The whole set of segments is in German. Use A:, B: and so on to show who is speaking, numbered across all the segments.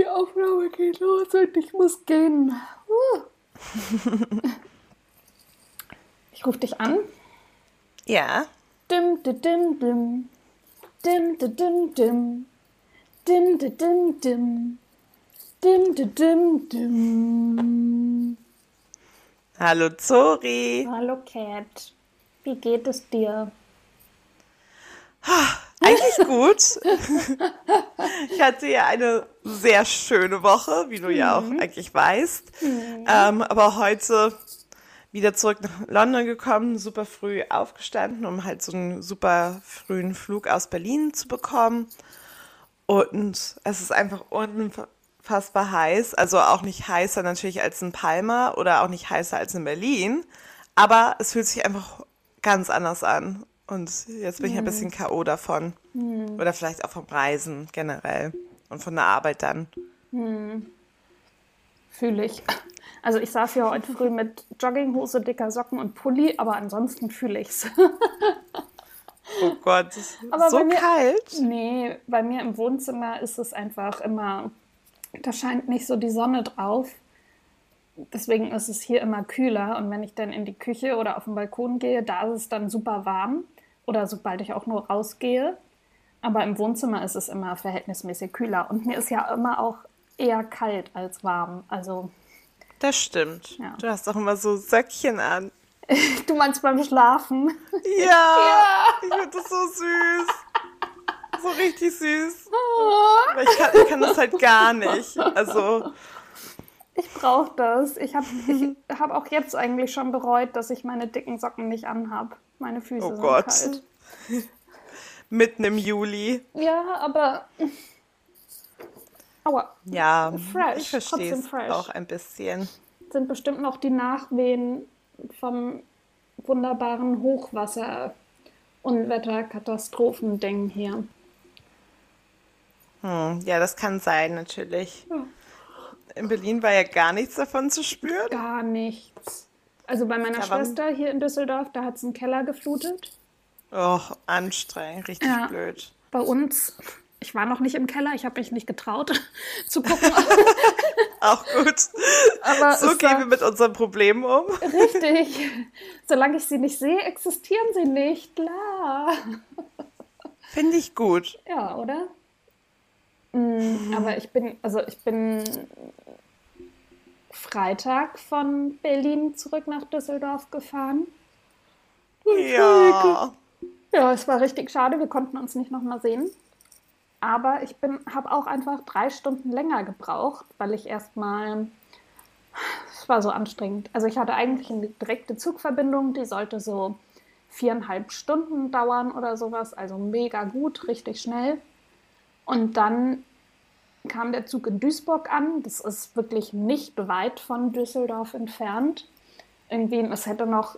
A: die Aufnahme geht los und ich muss gehen. Uh. ich rufe dich an.
B: Ja.
A: Dim, dim, dim, dim. Dim, dim, dim, dim. Dim, dim, dim, dim. Dim, dim, dim, dim.
B: Hallo Zori.
A: Hallo Cat. Wie geht es dir?
B: Eigentlich gut. ich hatte ja eine sehr schöne Woche, wie du ja auch eigentlich weißt. Ähm, aber heute wieder zurück nach London gekommen, super früh aufgestanden, um halt so einen super frühen Flug aus Berlin zu bekommen. Und es ist einfach unfassbar heiß. Also auch nicht heißer natürlich als in Palma oder auch nicht heißer als in Berlin. Aber es fühlt sich einfach ganz anders an. Und jetzt bin ich ein bisschen K.O. davon. Oder vielleicht auch vom Reisen generell. Und von der Arbeit dann.
A: Fühle ich. Also ich saß hier heute früh mit Jogginghose, dicker Socken und Pulli, aber ansonsten fühle ich's.
B: Oh Gott, es ist
A: Aber
B: so
A: mir-
B: kalt.
A: Nee, bei mir im Wohnzimmer ist es einfach immer, da scheint nicht so die Sonne drauf. Deswegen ist es hier immer kühler. Und wenn ich dann in die Küche oder auf den Balkon gehe, da ist es dann super warm. Oder sobald ich auch nur rausgehe. Aber im Wohnzimmer ist es immer verhältnismäßig kühler. Und mir ist ja immer auch eher kalt als warm. Also,
B: Das stimmt.
A: Ja.
B: Du hast doch immer so Söckchen an.
A: du meinst beim Schlafen?
B: Ja, ich finde das so süß. So richtig süß. Aber ich kann, ich kann das halt gar nicht. Also,
A: Ich brauche das. Ich habe ich hab auch jetzt eigentlich schon bereut, dass ich meine dicken Socken nicht anhab. Meine Füße
B: oh
A: sind
B: Gott.
A: kalt.
B: Mitten im Juli.
A: Ja, aber. Aua,
B: Ja,
A: Fresh,
B: ich verstehe
A: trotzdem
B: es auch ein bisschen.
A: sind bestimmt noch die Nachwehen vom wunderbaren Hochwasser- Unwetterkatastrophending hier.
B: Hm, ja, das kann sein, natürlich.
A: Ja.
B: In Berlin war ja gar nichts davon zu spüren.
A: Gar nichts. Also bei meiner
B: wann-
A: Schwester hier in Düsseldorf, da hat es einen Keller geflutet.
B: Oh, anstrengend, richtig
A: Ja.
B: blöd.
A: Bei uns, ich war noch nicht im Keller, ich habe mich nicht getraut zu gucken.
B: Auch gut.
A: Aber
B: So gehen wir mit unseren Problemen um.
A: Richtig. Solange ich sie nicht sehe, existieren sie nicht. Klar.
B: Finde ich gut.
A: Ja, oder? Mm, Aber ich bin, also ich bin Freitag von Berlin zurück nach Düsseldorf gefahren.
B: Ja.
A: Ja, es war richtig schade, wir konnten uns nicht nochmal sehen. Aber ich habe auch einfach drei Stunden länger gebraucht, weil ich erstmal, es war so anstrengend. Also ich hatte eigentlich eine direkte Zugverbindung, die sollte so viereinhalb Stunden dauern oder sowas, also mega gut, richtig schnell. Und dann kam der Zug in Duisburg an. Das ist wirklich nicht weit von Düsseldorf entfernt. Irgendwie, es hätte noch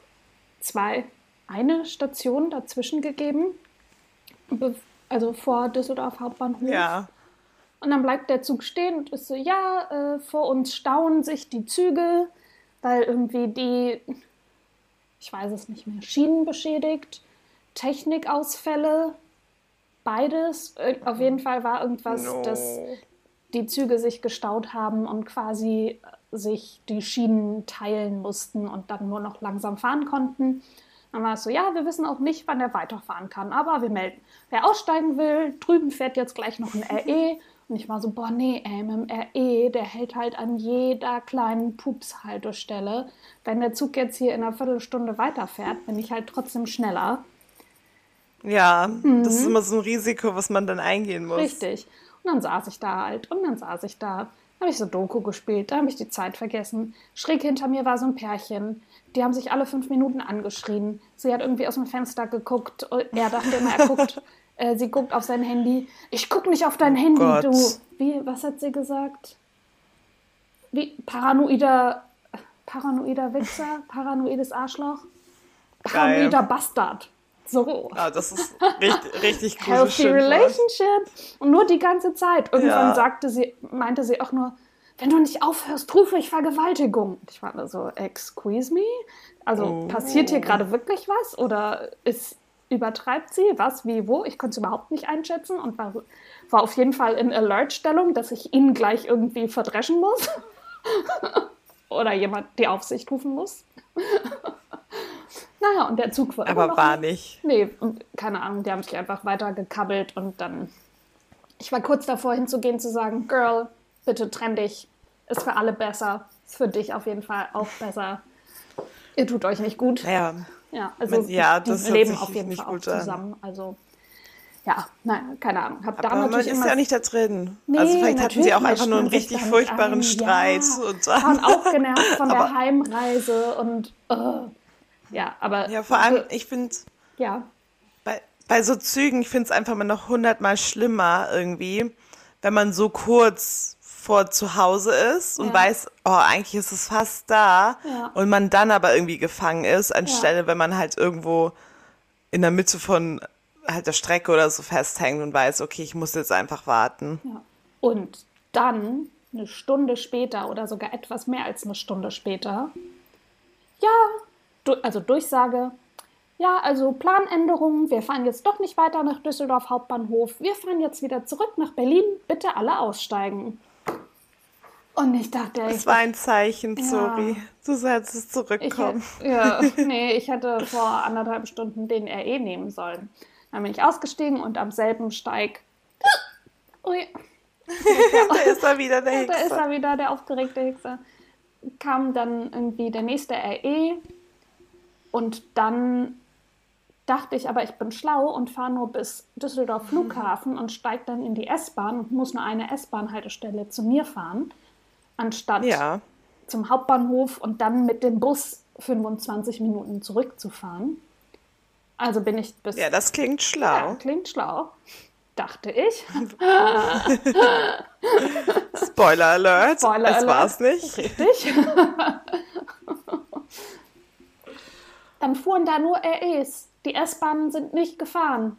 A: zwei, eine Station dazwischen gegeben. Be- Also vor Düsseldorf Hauptbahnhof.
B: Ja.
A: Und dann bleibt der Zug stehen und ist so, ja, äh, vor uns stauen sich die Züge, weil irgendwie die, ich weiß es nicht mehr, Schienen beschädigt, Technikausfälle, beides. Äh, Auf jeden Fall war irgendwas,
B: No.
A: dass die Züge sich gestaut haben und quasi äh, sich die Schienen teilen mussten und dann nur noch langsam fahren konnten. Dann war es so, ja, wir wissen auch nicht, wann er weiterfahren kann, aber wir melden. Wer aussteigen will, drüben fährt jetzt gleich noch ein RE. Und ich war so, boah, nee, ey, mit dem RE, der hält halt an jeder kleinen Pups-Haltestelle. Wenn der Zug jetzt hier in einer Viertelstunde weiterfährt, bin ich halt trotzdem schneller.
B: Ja, das ist immer so ein Risiko, was man dann eingehen muss.
A: Mhm. Richtig. Und dann saß ich da halt und dann saß ich da. Habe ich so Doku gespielt, da habe ich die Zeit vergessen. Schräg hinter mir war so ein Pärchen. Die haben sich alle fünf Minuten angeschrien. Sie hat irgendwie aus dem Fenster geguckt. Er dachte immer, er guckt, äh, sie guckt auf sein Handy. Ich guck nicht auf dein Handy,
B: Gott.
A: du. Wie, was hat sie gesagt? Wie, paranoider, paranoider Wichser, paranoides Arschloch, paranoider Bastard. So.
B: Ah, das ist richtig, richtig gutes
A: Healthy. Relationship. Und nur die ganze Zeit. Irgendwann
B: Ja.
A: sagte sie, meinte sie auch nur, wenn du nicht aufhörst, rufe ich Vergewaltigung. Und ich war nur so, excuse me? Also
B: Oh.
A: passiert hier gerade wirklich was? Oder ist übertreibt sie? Was, wie, wo? Ich konnte es überhaupt nicht einschätzen und war, war auf jeden Fall in Alert-Stellung, dass ich ihn gleich irgendwie verdreschen muss. Oder jemand die Aufsicht rufen muss. naja, und der Zug war.
B: Aber war nicht.
A: Nee, keine Ahnung, die haben sich einfach weiter gekabbelt und dann. Ich war kurz davor hinzugehen, zu sagen: Girl, bitte trenn dich. Ist für alle besser. Ist für dich auf jeden Fall auch besser. Ihr tut euch nicht gut.
B: Ja.
A: Ja, also
B: ja,
A: die
B: das
A: leben auf jeden Fall auch zusammen. An. Also ja, nein, keine Ahnung. Hab
B: Aber man ist ja nicht da drin. Nee, also vielleicht hatten sie auch einfach nur einen richtig furchtbaren ein. Streit.
A: Ja, und dann. waren auch genervt von der Heimreise und uh, ja, aber
B: ja, vor allem ich finde
A: ja
B: bei, bei so Zügen, ich finde es einfach mal noch hundertmal schlimmer irgendwie, wenn man so kurz vor zu Hause ist und ja. weiß, oh, eigentlich ist es fast da ja. und man dann aber irgendwie gefangen ist, anstelle, ja. wenn man halt irgendwo in der Mitte von halt der Strecke oder so festhängt und weiß, okay, ich muss jetzt einfach warten.
A: Und dann eine Stunde später oder sogar etwas mehr als eine Stunde später, ja, also Durchsage, ja, also Planänderungen, wir fahren jetzt doch nicht weiter nach Düsseldorf Hauptbahnhof, wir fahren jetzt wieder zurück nach Berlin, bitte alle aussteigen. Und ich dachte,
B: es war ein Zeichen, ja, sorry. Du sollst es zurückkommen.
A: Ich, ja, nee, ich hätte vor anderthalb Stunden den RE nehmen sollen. Dann bin ich ausgestiegen und am selben Steig. Ui.
B: da ist er wieder, der Hexer.
A: Da ist er wieder, der aufgeregte Hexer. Kam dann irgendwie der nächste RE und dann dachte ich, aber ich bin schlau und fahre nur bis Düsseldorf Flughafen und steige dann in die S-Bahn und muss nur eine S-Bahn-Haltestelle zu mir fahren anstatt ja. zum Hauptbahnhof und dann mit dem Bus 25 Minuten zurückzufahren. Also bin ich bis.
B: Ja, das klingt schlau. Ja,
A: klingt schlau. Dachte ich.
B: Spoiler Alert. Spoiler das Alert. war's nicht.
A: Richtig. Dann fuhren da nur REs. Die S-Bahnen sind nicht gefahren.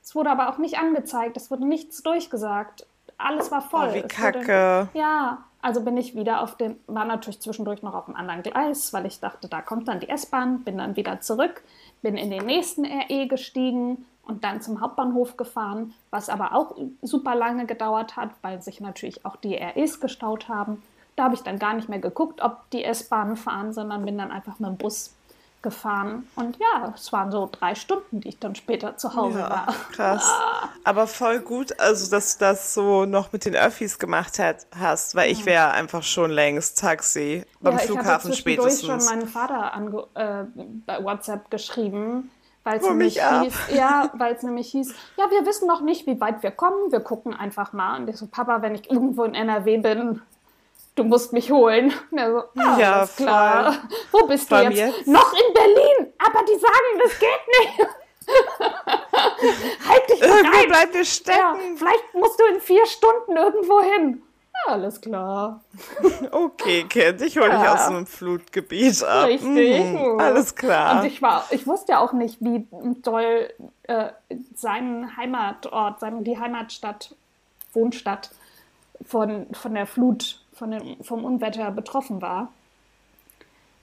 A: Es wurde aber auch nicht angezeigt. Es wurde nichts durchgesagt. Alles war voll.
B: Oh, wie kacke. Wurde,
A: ja, also bin ich wieder auf dem, war natürlich zwischendurch noch auf einem anderen Gleis, weil ich dachte, da kommt dann die S-Bahn, bin dann wieder zurück, bin in den nächsten RE gestiegen und dann zum Hauptbahnhof gefahren, was aber auch super lange gedauert hat, weil sich natürlich auch die REs gestaut haben. Da habe ich dann gar nicht mehr geguckt, ob die S-Bahnen fahren, sondern bin dann einfach mit dem Bus gefahren. Und ja, es waren so drei Stunden, die ich dann später zu Hause ja, war.
B: Krass. Aber voll gut, also dass du das so noch mit den Öffis gemacht hat, hast, weil ich wäre einfach schon längst Taxi beim ja, Flughafen ich spätestens. Ich
A: habe schon meinen Vater äh, bei WhatsApp geschrieben. Weil es nämlich, hieß, ja, nämlich hieß, ja, wir wissen noch nicht, wie weit wir kommen, wir gucken einfach mal. Und ich so, Papa, wenn ich irgendwo in NRW bin, du musst mich holen. So, ah, ja, klar. Voll. Wo bist du jetzt? jetzt? Noch in Berlin. Aber die sagen, das geht nicht. halt dich
B: Irgendwie rein. bleibt dir stecken. Ja,
A: vielleicht musst du in vier Stunden irgendwo hin. Ja, alles klar.
B: Okay, Kind, ich hole dich ja. aus einem Flutgebiet ab.
A: Richtig. Mhm,
B: alles klar.
A: Und ich war, ich wusste ja auch nicht, wie doll äh, sein Heimatort, sein, die Heimatstadt, Wohnstadt von, von der Flut von dem, vom Unwetter betroffen war.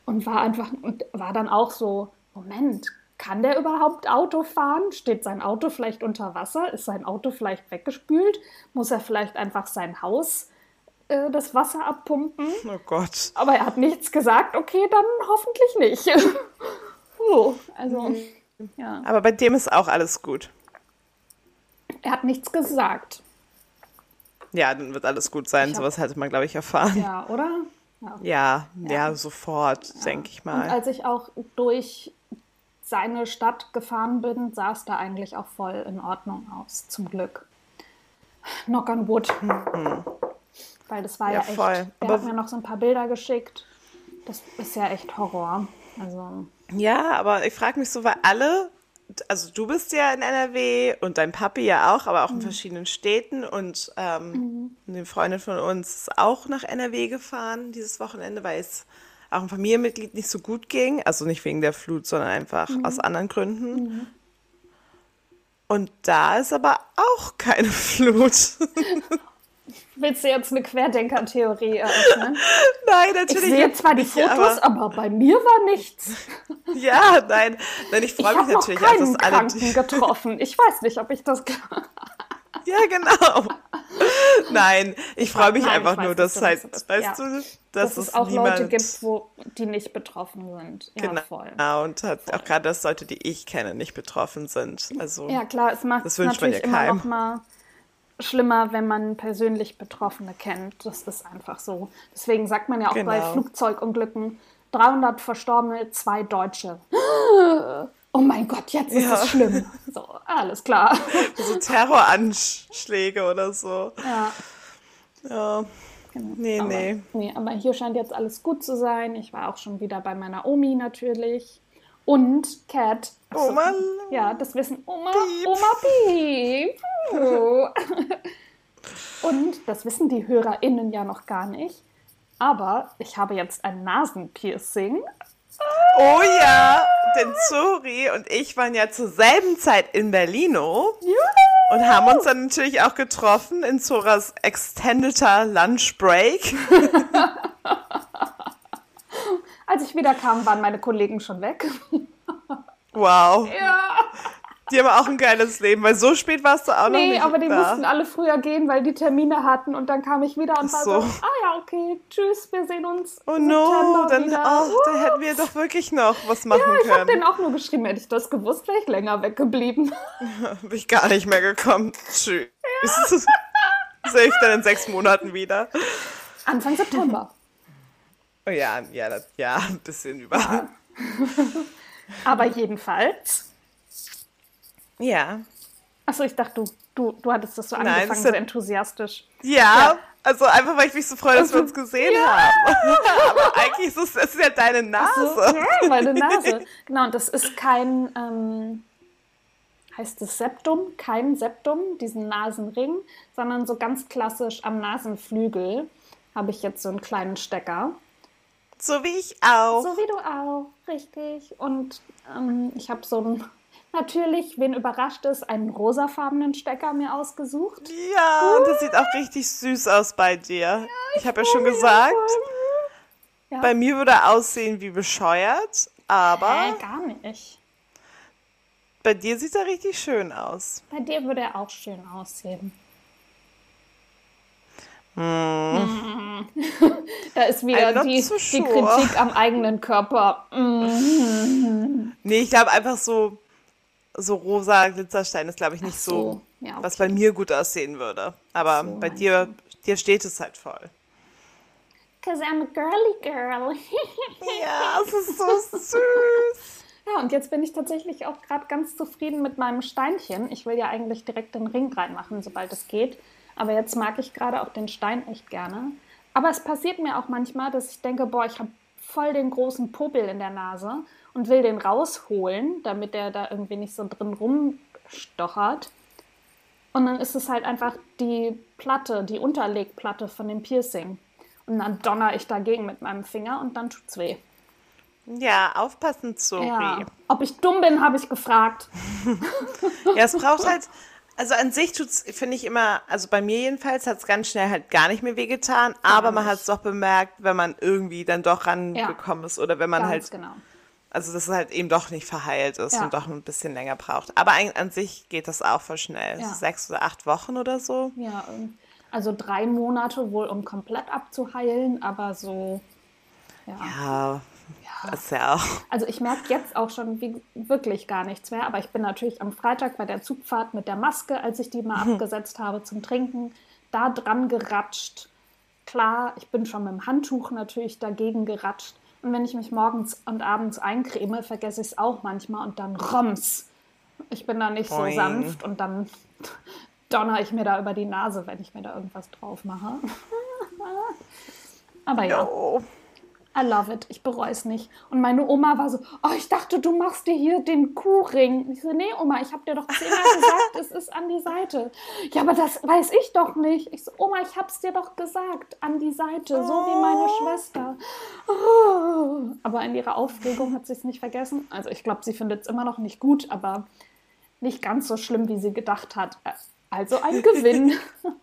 A: Und war einfach, und war dann auch so, Moment, kann der überhaupt Auto fahren? Steht sein Auto vielleicht unter Wasser? Ist sein Auto vielleicht weggespült? Muss er vielleicht einfach sein Haus äh, das Wasser abpumpen?
B: Oh Gott.
A: Aber er hat nichts gesagt. Okay, dann hoffentlich nicht. oh, also, mhm. ja.
B: Aber bei dem ist auch alles gut.
A: Er hat nichts gesagt.
B: Ja, dann wird alles gut sein. Hab, Sowas hätte man, glaube ich, erfahren.
A: Ja, oder?
B: Ja, ja, ja. ja sofort, ja. denke ich mal.
A: Und als ich auch durch seine Stadt gefahren bin, sah es da eigentlich auch voll in Ordnung aus, zum Glück. Knock on wood. Mhm. Weil das war ja, ja echt. Voll. Er hat mir noch so ein paar Bilder geschickt. Das ist ja echt Horror. Also.
B: Ja, aber ich frage mich so, weil alle also du bist ja in NRW und dein Papi ja auch, aber auch in mhm. verschiedenen Städten und ähm, mhm. eine Freundin von uns ist auch nach NRW gefahren dieses Wochenende, weil es auch ein Familienmitglied nicht so gut ging, also nicht wegen der Flut, sondern einfach mhm. aus anderen Gründen. Mhm. Und da ist aber auch keine Flut.
A: Willst du jetzt eine Querdenker-Theorie eröffnen?
B: Nein, natürlich.
A: Ich sehe zwar die Fotos, aber, aber, bei mir war nichts.
B: Ja, nein. Nein, ich freue mich natürlich,
A: dass es alle. Kranken getroffen. Ich weiß nicht, ob ich das.
B: ja, genau. Nein, ich freue mich Nein, einfach weiß, nur, dass halt, weißt ja. du, dass, dass es auch niemand...
A: Leute gibt, wo die nicht betroffen sind. Ja,
B: genau.
A: voll.
B: Ja, und halt voll. auch gerade, dass Leute, die ich kenne, nicht betroffen sind. Also,
A: ja, klar, es macht es natürlich immer noch mal schlimmer, wenn man persönlich Betroffene kennt. Das ist einfach so. Deswegen sagt man ja auch genau. bei Flugzeugunglücken 300 Verstorbene, zwei Deutsche. Oh mein Gott, jetzt ist ja. es schlimm. So, alles klar.
B: So Terroranschläge oder so.
A: Ja.
B: Ja. Genau. Nee,
A: aber,
B: nee.
A: Nee, aber hier scheint jetzt alles gut zu sein. Ich war auch schon wieder bei meiner Omi natürlich. Und Cat.
B: Also, Oma.
A: Ja, das wissen Oma. Piep. Oma Piep. Und das wissen die HörerInnen ja noch gar nicht. Aber ich habe jetzt ein Nasenpiercing.
B: Oh ja, denn Zori und ich waren ja zur selben Zeit in Berlino
A: ja.
B: und haben uns dann natürlich auch getroffen in Zoras extendeter Lunch Break.
A: Als ich wieder kam, waren meine Kollegen schon weg.
B: Wow.
A: Ja.
B: Die haben auch ein geiles Leben, weil so spät warst du auch noch nee, nicht
A: Nee, aber die
B: da.
A: mussten alle früher gehen, weil die Termine hatten und dann kam ich wieder und war so, so ah ja, okay, tschüss, wir sehen uns
B: Oh no, dann, wieder. Oh, da hätten wir doch wirklich noch was machen können.
A: Ja, ich habe denen auch nur geschrieben, hätte ich das gewusst, wäre ich länger weggeblieben.
B: Bin ich gar nicht mehr gekommen. Tschüss. Ja. Sehe ich dann in sechs Monaten wieder.
A: Anfang September.
B: Oh ja, ja, das, ja, ein bisschen über. Ja.
A: Aber jedenfalls
B: ja.
A: Achso, ich dachte, du, du, du hattest das so Nein, angefangen, so enthusiastisch.
B: Ja, ja, also einfach, weil ich mich so freue, dass also, wir uns gesehen ja. haben. Aber eigentlich ist es, es ist ja deine Nase. So,
A: ja, meine Nase. Genau, und das ist kein, ähm, heißt es Septum? Kein Septum, diesen Nasenring, sondern so ganz klassisch am Nasenflügel habe ich jetzt so einen kleinen Stecker.
B: So wie ich auch.
A: So wie du auch, richtig. Und ähm, ich habe so ein natürlich, wen überrascht es, einen rosafarbenen Stecker mir ausgesucht.
B: Ja, und das sieht auch richtig süß aus bei dir. Ja, ich, ich habe ja schon gesagt, ja. bei mir würde er aussehen wie bescheuert, aber.
A: Äh, gar nicht.
B: Bei dir sieht er richtig schön aus.
A: Bei dir würde er auch schön aussehen.
B: Hm.
A: da ist wieder die, so die, Kritik am eigenen Körper.
B: Mm. Nee, ich glaube einfach so, so rosa Glitzerstein ist, glaube ich, nicht so, so. Ja, okay. was bei mir gut aussehen würde. Aber so, bei dir, dir steht es halt voll.
A: Cause I'm a girly girl.
B: ja, es ist so süß.
A: Ja, und jetzt bin ich tatsächlich auch gerade ganz zufrieden mit meinem Steinchen. Ich will ja eigentlich direkt den Ring reinmachen, sobald es geht. Aber jetzt mag ich gerade auch den Stein echt gerne. Aber es passiert mir auch manchmal, dass ich denke, boah, ich habe voll den großen Popel in der Nase und will den rausholen, damit der da irgendwie nicht so drin rumstochert. Und dann ist es halt einfach die Platte, die Unterlegplatte von dem Piercing. Und dann donner ich dagegen mit meinem Finger und dann tut's weh.
B: Ja, aufpassen, sorry. Ja.
A: Ob ich dumm bin, habe ich gefragt.
B: ja, es braucht halt, also an sich tut's, finde ich immer, also bei mir jedenfalls hat es ganz schnell halt gar nicht mehr wehgetan, aber man hat es doch bemerkt, wenn man irgendwie dann doch rangekommen ja. ist oder wenn man ganz halt
A: genau
B: also dass es halt eben doch nicht verheilt ist ja. und doch ein bisschen länger braucht. Aber an sich geht das auch voll schnell. Ja. Sechs oder acht Wochen oder so.
A: Ja, also drei Monate wohl, um komplett abzuheilen, aber so.
B: Ja. Ja. Ist ja auch.
A: Also ich merke jetzt auch schon wie, wirklich gar nichts mehr, aber ich bin natürlich am Freitag bei der Zugfahrt mit der Maske, als ich die mal mhm. abgesetzt habe zum Trinken, da dran geratscht. Klar, ich bin schon mit dem Handtuch natürlich dagegen geratscht. Und wenn ich mich morgens und abends eincreme, vergesse ich es auch manchmal und dann roms. Ich bin da nicht Boing. so sanft und dann donner ich mir da über die Nase, wenn ich mir da irgendwas drauf mache. Aber ja. No. I love it. Ich bereue es nicht. Und meine Oma war so, oh, ich dachte, du machst dir hier den Kuhring. Ich so, nee, Oma, ich habe dir doch zehnmal gesagt, es ist an die Seite. Ja, aber das weiß ich doch nicht. Ich so, Oma, ich hab's dir doch gesagt, an die Seite, so wie meine oh. Schwester. Oh. Aber in ihrer Aufregung hat sie es nicht vergessen. Also ich glaube, sie findet es immer noch nicht gut, aber nicht ganz so schlimm, wie sie gedacht hat. Also ein Gewinn.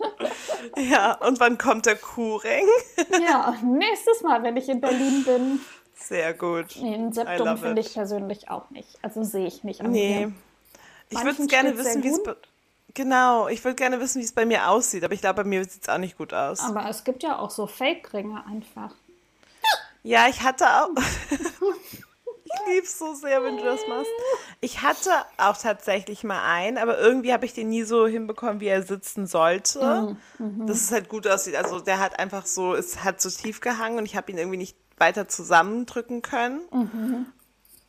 B: Ja, und wann kommt der Kuhring?
A: ja, nächstes Mal, wenn ich in Berlin bin.
B: Sehr gut.
A: Nee, ein Septum finde ich persönlich auch nicht. Also sehe ich nicht.
B: nee. Mir. Ich würde gerne wissen, wie es. Genau, ich würde gerne wissen, wie es bei mir aussieht, aber ich glaube, bei mir sieht es auch nicht gut aus.
A: Aber es gibt ja auch so Fake-Ringe einfach.
B: Ja, ich hatte auch. ich liebe es so sehr, wenn du das machst. Ich hatte auch tatsächlich mal einen, aber irgendwie habe ich den nie so hinbekommen, wie er sitzen sollte. Mhm. mhm. Dass es halt gut aussieht. Also der hat einfach so, es hat so tief gehangen und ich habe ihn irgendwie nicht weiter zusammendrücken können. Mhm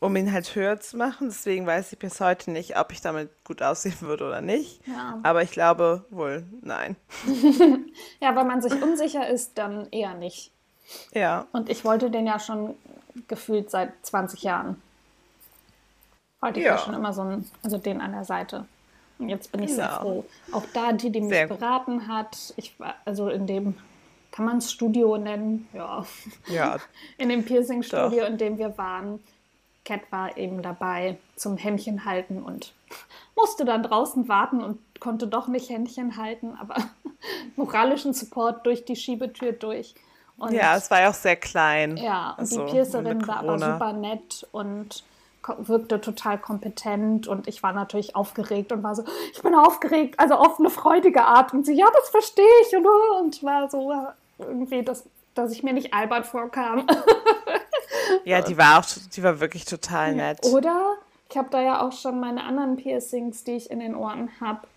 B: um ihn halt höher zu machen. Deswegen weiß ich bis heute nicht, ob ich damit gut aussehen würde oder nicht. Ja. Aber ich glaube wohl nein.
A: ja, wenn man sich unsicher ist, dann eher nicht.
B: Ja.
A: Und ich wollte den ja schon gefühlt seit 20 Jahren. Wollte ich ja, ja schon immer so einen, also den an der Seite. Und jetzt bin ich genau. sehr froh. Auch da, die, die mich sehr beraten hat, ich war, also in dem, kann man es Studio nennen? Ja.
B: Ja.
A: In dem Piercing-Studio, in dem wir waren, Cat war eben dabei zum Händchen halten und musste dann draußen warten und konnte doch nicht Händchen halten, aber moralischen Support durch die Schiebetür durch.
B: Und ja, es war ja auch sehr klein.
A: Ja, und also, die Piercerin war aber super nett und wirkte total kompetent und ich war natürlich aufgeregt und war so, ich bin aufgeregt, also auf eine freudige Art und sie, ja, das verstehe ich und, und war so irgendwie, dass, dass ich mir nicht albert vorkam.
B: Ja, die war auch, die war wirklich total nett.
A: Oder ich habe da ja auch schon meine anderen Piercings, die ich in den Ohren habe,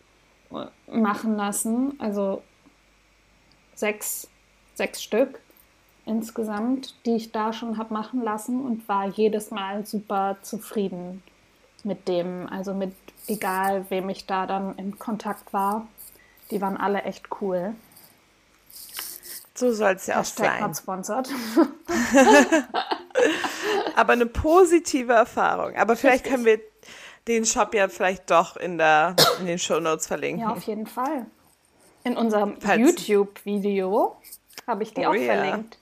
A: machen lassen. Also sechs, sechs Stück insgesamt, die ich da schon habe machen lassen und war jedes Mal super zufrieden mit dem. Also mit egal, wem ich da dann in Kontakt war. Die waren alle echt cool.
B: So soll es ja auch sein.
A: Not sponsored.
B: Aber eine positive Erfahrung. Aber vielleicht können wir den Shop ja vielleicht doch in, der, in den Show Notes verlinken.
A: Ja, auf jeden Fall. In unserem YouTube-Video habe ich die oh, auch yeah. verlinkt.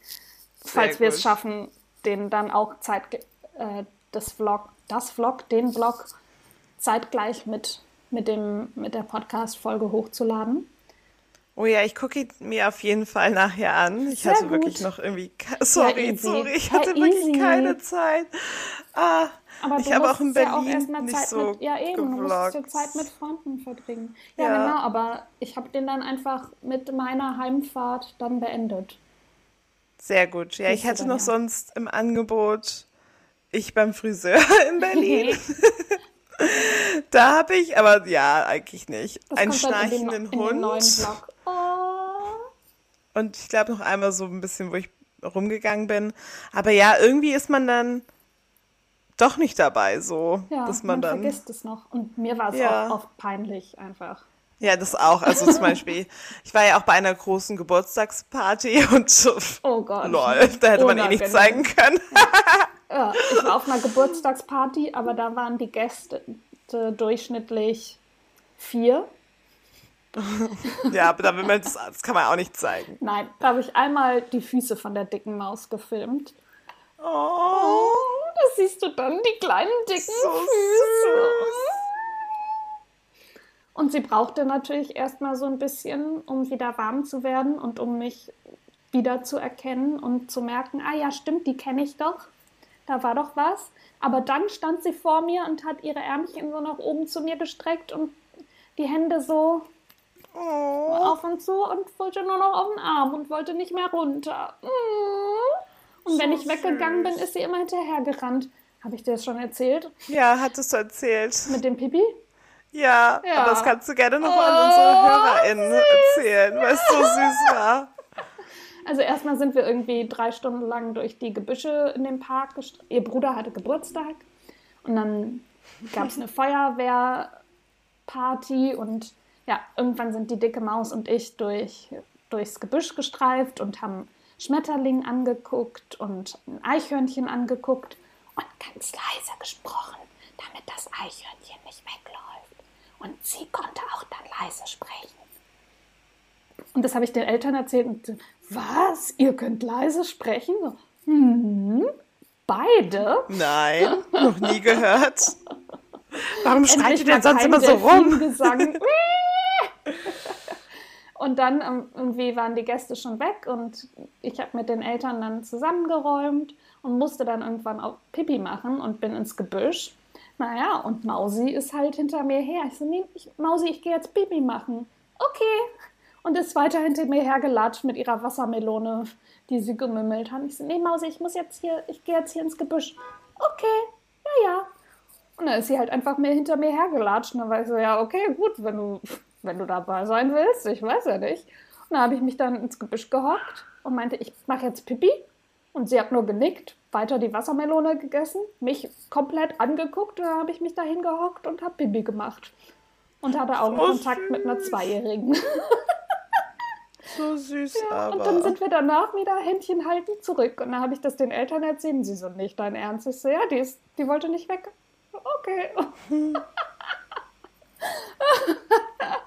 A: Falls wir es schaffen, den dann auch Zeit, äh, das Vlog, das Vlog, den Vlog zeitgleich mit, mit, dem, mit der Podcast-Folge hochzuladen.
B: Oh ja, ich gucke ihn mir auf jeden Fall nachher an. Ich Sehr hatte gut. wirklich noch irgendwie. Sorry, ja, sorry, ich hatte ja, wirklich keine Zeit. Ah,
A: aber
B: ich habe auch in Berlin
A: ja auch
B: nicht Zeit so
A: mit, Ja, eben, gevloggt. du musst ja Zeit mit Freunden verbringen. Ja, ja, genau, aber ich habe den dann einfach mit meiner Heimfahrt dann beendet.
B: Sehr gut. Ja, ich hatte noch sonst im Angebot ich beim Friseur in Berlin. da habe ich, aber ja, eigentlich nicht. Das einen schnarchenden den, Hund. Oh. Und ich glaube noch einmal so ein bisschen, wo ich rumgegangen bin. Aber ja, irgendwie ist man dann doch nicht dabei, so.
A: Ja,
B: dass man,
A: man
B: dann,
A: vergisst es noch. Und mir war es ja. auch oft peinlich einfach.
B: Ja, das auch. Also zum Beispiel, ich war ja auch bei einer großen Geburtstagsparty und so.
A: Oh Gott.
B: Lol, da hätte man eh nichts zeigen können.
A: ja, ich war auf einer Geburtstagsparty, aber da waren die Gäste durchschnittlich vier.
B: Ja, aber da will man das, das kann man auch nicht zeigen.
A: Nein, da habe ich einmal die Füße von der dicken Maus gefilmt.
B: Oh,
A: da siehst du dann die kleinen dicken so Füße. Süß. Und sie brauchte natürlich erstmal so ein bisschen, um wieder warm zu werden und um mich wieder zu erkennen und zu merken, ah ja, stimmt, die kenne ich doch. Da war doch was. Aber dann stand sie vor mir und hat ihre Ärmchen so nach oben zu mir gestreckt und die Hände so oh. auf und zu und wollte nur noch auf den Arm und wollte nicht mehr runter. Mm. Und so wenn ich weggegangen bin, ist sie immer hinterhergerannt. Habe ich dir das schon erzählt?
B: Ja, hattest du erzählt.
A: Mit dem Pipi?
B: Ja, ja. aber das kannst du gerne noch oh, an unsere HörerInnen süß. erzählen, weil es so süß war.
A: Also erstmal sind wir irgendwie drei Stunden lang durch die Gebüsche in dem Park. Ihr Bruder hatte Geburtstag und dann gab es eine Feuerwehrparty und ja, irgendwann sind die dicke Maus und ich durch, durchs Gebüsch gestreift und haben Schmetterling angeguckt und ein Eichhörnchen angeguckt und ganz leise gesprochen, damit das Eichhörnchen nicht wegläuft. Und sie konnte auch dann leise sprechen. Und das habe ich den Eltern erzählt und was? Ihr könnt leise sprechen? Hm, beide?
B: Nein, noch nie gehört. Warum schreit ihr denn sonst immer so rum?
A: Und dann irgendwie waren die Gäste schon weg und ich habe mit den Eltern dann zusammengeräumt und musste dann irgendwann auch Pipi machen und bin ins Gebüsch. Naja, und Mausi ist halt hinter mir her. Ich so, nee, ich, Mausi, ich gehe jetzt Pipi machen. Okay. Und ist weiter hinter mir hergelatscht mit ihrer Wassermelone, die sie gemümmelt hat. Ich so, nee, Mausi, ich muss jetzt hier, ich gehe jetzt hier ins Gebüsch. Okay, ja, ja. Und dann ist sie halt einfach mehr hinter mir hergelatscht. Und dann war ich so, ja, okay, gut, wenn du, wenn du dabei sein willst, ich weiß ja nicht. Und dann habe ich mich dann ins Gebüsch gehockt und meinte, ich mache jetzt Pipi. Und sie hat nur genickt, weiter die Wassermelone gegessen, mich komplett angeguckt. Und dann habe ich mich da hingehockt und habe Pipi gemacht. Und hatte Augenkontakt so mit einer Zweijährigen.
B: So süß,
A: ja,
B: aber.
A: Und dann sind wir danach wieder Händchen halten zurück. Und dann habe ich das den Eltern erzählt. Und sie so, nicht dein Ernst? Ich so, ja, die, ist, die wollte nicht weg. Okay.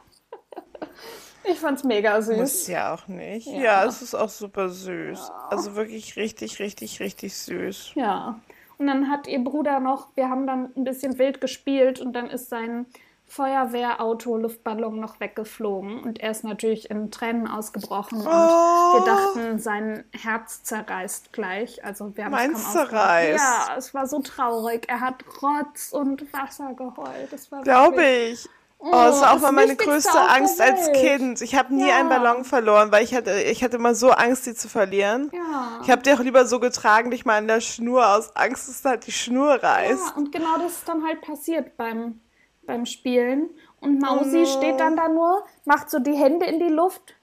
A: ich fand's mega süß.
B: Muss ja auch nicht. Ja, ja es ist auch super süß. Ja. Also wirklich richtig, richtig, richtig süß.
A: Ja. Und dann hat ihr Bruder noch, wir haben dann ein bisschen wild gespielt und dann ist sein Feuerwehrauto-Luftballon noch weggeflogen und er ist natürlich in Tränen ausgebrochen und oh. wir dachten, sein Herz zerreißt gleich. Also wir haben
B: Meins es zerreißt.
A: Ja, es war so traurig. Er hat Rotz und Wasser geheult.
B: Glaube ich. Oh, das war auch mal meine größte Angst als Kind. Ich habe nie ja. einen Ballon verloren, weil ich hatte, ich hatte immer so Angst, die zu verlieren.
A: Ja.
B: Ich habe die auch lieber so getragen, nicht mal an der Schnur aus Angst, dass da halt die Schnur reißt. Ja,
A: und genau das ist dann halt passiert beim beim Spielen. Und Mausi oh no. steht dann da nur, macht so die Hände in die Luft.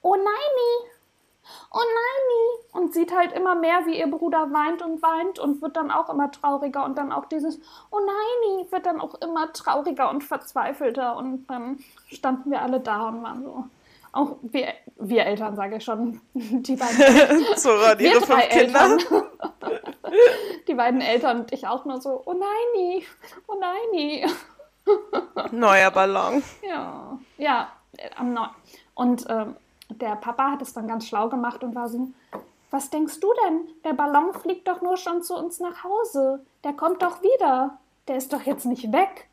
A: Oh neini! Oh neini! Und sieht halt immer mehr, wie ihr Bruder weint und weint und wird dann auch immer trauriger. Und dann auch dieses Oh neini wird dann auch immer trauriger und verzweifelter. Und dann standen wir alle da und waren so. Auch wir, wir Eltern, sage ich schon. Die beiden
B: so waren ihre fünf Kinder.
A: die beiden Eltern und ich auch nur so, oh neini, oh neini.
B: Neuer Ballon.
A: Ja, ja, am Neu Und ähm, der Papa hat es dann ganz schlau gemacht und war so, was denkst du denn? Der Ballon fliegt doch nur schon zu uns nach Hause. Der kommt doch wieder. Der ist doch jetzt nicht weg.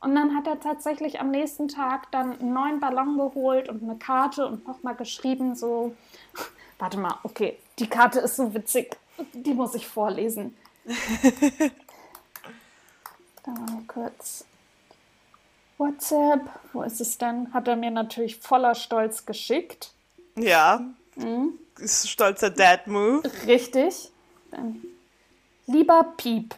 A: Und dann hat er tatsächlich am nächsten Tag dann einen neuen Ballon geholt und eine Karte und nochmal geschrieben, so, warte mal, okay, die Karte ist so witzig, die muss ich vorlesen. Da mal kurz. WhatsApp, wo ist es denn? Hat er mir natürlich voller Stolz geschickt.
B: Ja. Mhm. Ist stolzer Dad-Move.
A: Richtig. Dann. Lieber Piep,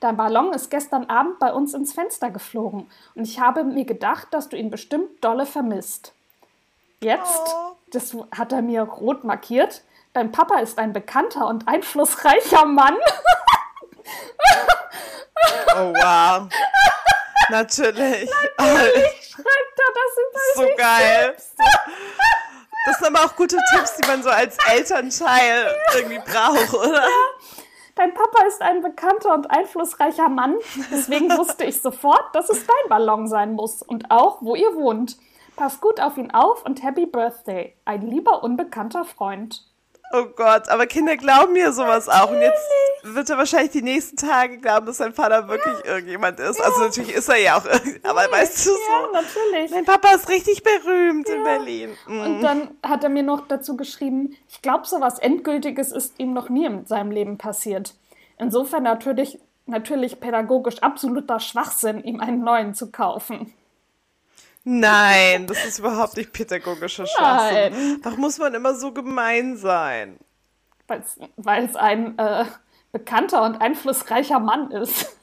A: dein Ballon ist gestern Abend bei uns ins Fenster geflogen und ich habe mir gedacht, dass du ihn bestimmt dolle vermisst. Jetzt, oh. das hat er mir rot markiert, dein Papa ist ein bekannter und einflussreicher Mann.
B: Oh, wow. Natürlich.
A: Natürlich schreibt er das über
B: So geil. Selbst. Das sind aber auch gute Tipps, die man so als Elternteil irgendwie braucht, oder? Ja.
A: Dein Papa ist ein bekannter und einflussreicher Mann. Deswegen wusste ich sofort, dass es dein Ballon sein muss und auch, wo ihr wohnt. Pass gut auf ihn auf und Happy Birthday. Ein lieber unbekannter Freund.
B: Oh Gott, aber Kinder glauben mir sowas auch. Und jetzt wird er wahrscheinlich die nächsten Tage glauben, dass sein Vater wirklich ja. irgendjemand ist. Ja. Also natürlich ist er ja auch, aber weißt du so.
A: Ja, natürlich.
B: Mein Papa ist richtig berühmt ja. in Berlin.
A: Mhm. Und dann hat er mir noch dazu geschrieben, ich glaube, so was Endgültiges ist ihm noch nie in seinem Leben passiert. Insofern natürlich, natürlich pädagogisch absoluter Schwachsinn, ihm einen neuen zu kaufen.
B: Nein, das ist überhaupt nicht pädagogischer Schwachsinn. Warum muss man immer so gemein sein?
A: Weil es ein äh, bekannter und einflussreicher Mann ist.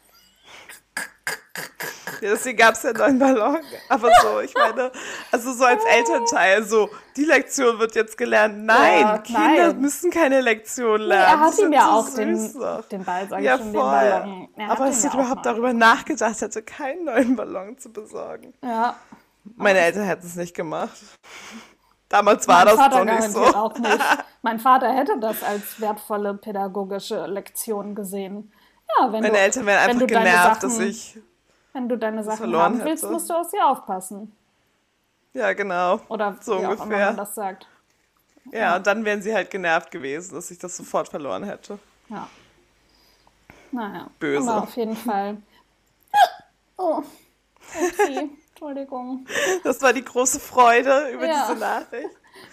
B: Ja, deswegen gab es ja neuen Ballon. Aber so, ich meine, also so als Elternteil, so, die Lektion wird jetzt gelernt. Nein, ja, Kinder nein. müssen keine Lektion lernen. Nee,
A: er hat ihm ja so auch den, den Ball, sag
B: ja,
A: ich schon, voll. den Ballon.
B: Aber es hat überhaupt darüber nachgedacht, hätte keinen neuen Ballon zu besorgen.
A: Ja,
B: meine Eltern hätten es nicht gemacht. Damals war mein das Vater doch nicht so.
A: Auch nicht. Mein Vater hätte das als wertvolle pädagogische Lektion gesehen. Ja, wenn
B: Meine
A: du,
B: Eltern wären einfach genervt, Sachen, dass ich.
A: Wenn du deine Sachen haben hätte. willst, musst du auf sie aufpassen.
B: Ja, genau.
A: Oder so wie ungefähr. Auch immer man das sagt.
B: Ja, ja, und dann wären sie halt genervt gewesen, dass ich das sofort verloren hätte.
A: Ja. Naja.
B: Böse.
A: Aber auf jeden Fall. Oh. Okay. Entschuldigung.
B: Das war die große Freude über
A: Ja.
B: diese Nachricht.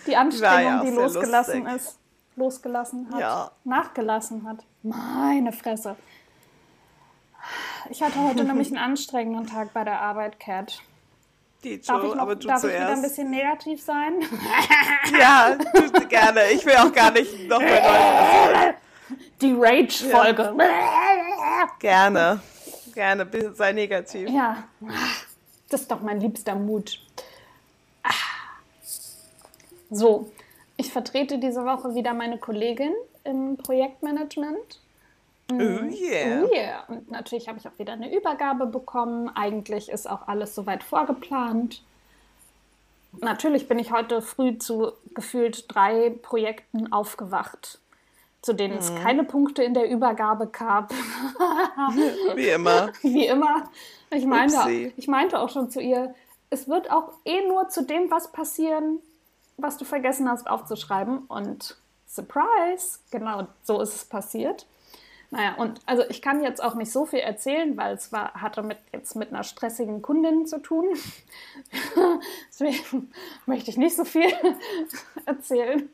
A: Die Anstrengung,
B: ja
A: die losgelassen
B: lustig.
A: ist, losgelassen hat,
B: Ja.
A: nachgelassen hat. Meine Fresse. Ich hatte heute nämlich einen anstrengenden Tag bei der Arbeit, Cat.
B: Die
A: Darf ich,
B: Joe,
A: noch,
B: aber du
A: darf ich wieder ein
B: zuerst.
A: bisschen negativ sein?
B: Ja, du, gerne. Ich will auch gar nicht noch mehr neu.
A: Die Rage-Folge.
B: Gerne. Gerne, bitte sei negativ.
A: Ja. Das ist doch mein liebster Mut. Ah. So, ich vertrete diese Woche wieder meine Kollegin im Projektmanagement.
B: Oh yeah.
A: Oh yeah. Und natürlich habe ich auch wieder eine Übergabe bekommen. Eigentlich ist auch alles soweit vorgeplant. Natürlich bin ich heute früh zu gefühlt drei Projekten aufgewacht, zu denen
B: Mhm.
A: es keine Punkte in der Übergabe gab.
B: Wie immer.
A: Wie immer. Ich meinte,
B: Upsi.
A: ich meinte auch schon zu ihr, es wird auch eh nur zu dem was passieren, was du vergessen hast aufzuschreiben. Und surprise, genau so ist es passiert. Naja, und also ich kann jetzt auch nicht so viel erzählen, weil es war, hatte mit, jetzt mit einer stressigen Kundin zu tun. Deswegen möchte ich nicht so viel erzählen.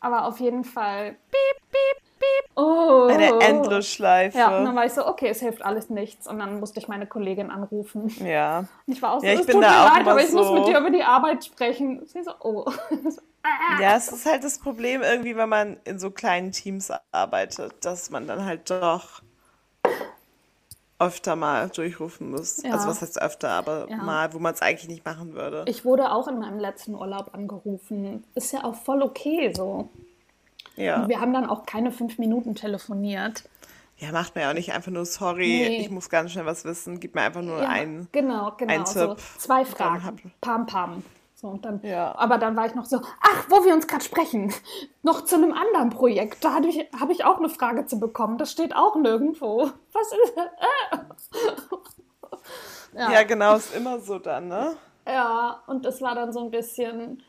A: Aber auf jeden Fall. Piep, piep, piep. Oh.
B: Eine Endlosschleife.
A: Ja, und dann war ich so, okay, es hilft alles nichts. Und dann musste ich meine Kollegin anrufen.
B: Ja.
A: Und ich war auch so,
B: Ja, ich
A: es
B: bin
A: tut
B: da
A: mir
B: auch
A: leid,
B: immer
A: aber ich muss
B: so-
A: mit dir über die Arbeit sprechen. Sie so, oh.
B: Ja, es ist halt das Problem irgendwie, wenn man in so kleinen Teams arbeitet, dass man dann halt doch öfter mal durchrufen muss.
A: Ja.
B: Also was heißt öfter, aber
A: Ja.
B: mal, wo man es eigentlich nicht machen würde.
A: Ich wurde auch in meinem letzten Urlaub angerufen. Ist ja auch voll okay so.
B: Ja.
A: Und wir haben dann auch keine fünf Minuten telefoniert.
B: ja, macht man ja auch nicht einfach nur, sorry,
A: Nee.
B: ich muss ganz schnell was wissen, gib mir einfach nur
A: Ja,
B: einen.
A: genau, genau.
B: ein
A: so
B: Tipp.
A: zwei
B: Und dann
A: Fragen. Pam, pam. So, und dann,
B: Ja.
A: Aber dann war ich noch so, ach, wo wir uns gerade sprechen, noch zu einem anderen Projekt. Da habe ich, hab ich auch eine Frage zu bekommen. Das steht auch nirgendwo. Was ist äh.
B: Ja. genau, ist immer so dann, ne?
A: Ja, und es war dann so ein bisschen.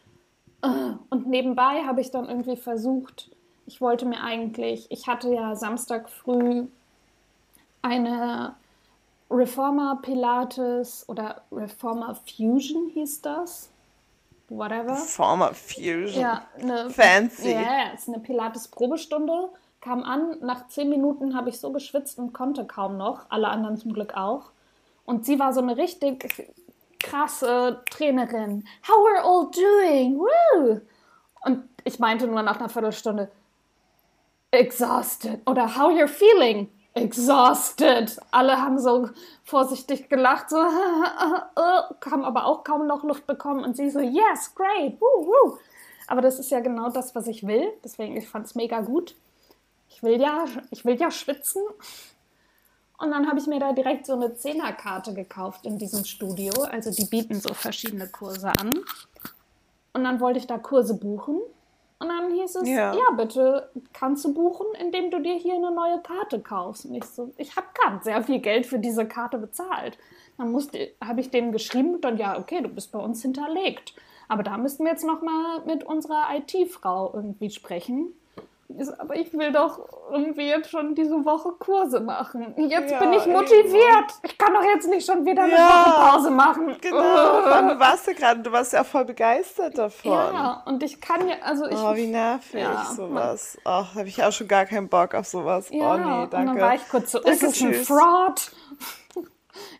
A: äh, Und nebenbei habe ich dann irgendwie versucht, ich wollte mir eigentlich, ich hatte ja Samstag früh eine Reformer Pilates oder Reformer Fusion hieß das. Whatever.
B: Former Fusion.
A: Ja, eine,
B: Fancy.
A: Ja, es ist eine Pilates-Probestunde. Kam an, nach zehn Minuten habe ich so geschwitzt und konnte kaum noch. Alle anderen zum Glück auch. Und sie war so eine richtig krasse Trainerin. How are all doing? Woo! Und ich meinte nur nach einer Viertelstunde, exhausted. Oder how you're feeling? Exhausted. Alle haben so vorsichtig gelacht, so, haben aber auch kaum noch Luft bekommen. Und sie so, yes, great, woo, woo. Aber das ist ja genau das, was ich will. Deswegen, ich fand es mega gut. Ich will ja, ich will ja schwitzen. Und dann habe ich mir da direkt so eine Zehnerkarte gekauft in diesem Studio. Also die bieten so verschiedene Kurse an. Und dann wollte ich da Kurse buchen. Und dann hieß es,
B: Ja.
A: ja, bitte kannst du buchen, indem du dir hier eine neue Karte kaufst. Und ich so, ich habe gerade sehr viel Geld für diese Karte bezahlt. Dann habe ich denen geschrieben und dann, ja, okay, du bist bei uns hinterlegt. Aber da müssten wir jetzt noch mal mit unserer IT-Frau irgendwie sprechen. Aber ich will doch irgendwie jetzt schon diese Woche Kurse machen. Jetzt
B: Ja,
A: bin ich motiviert. Ich kann doch jetzt nicht schon wieder eine
B: Ja.
A: Woche Pause machen.
B: Genau, wann warst du gerade? Du warst ja voll begeistert davon.
A: Ja, und ich kann ja, also ich.
B: Oh, wie nervig,
A: Ja,
B: sowas. Ach, habe ich auch schon gar keinen Bock auf sowas.
A: ja,
B: oh nee,
A: und dann
B: danke.
A: war ich kurz so,
B: Danke,
A: ist es ein
B: tschüss.
A: Fraud?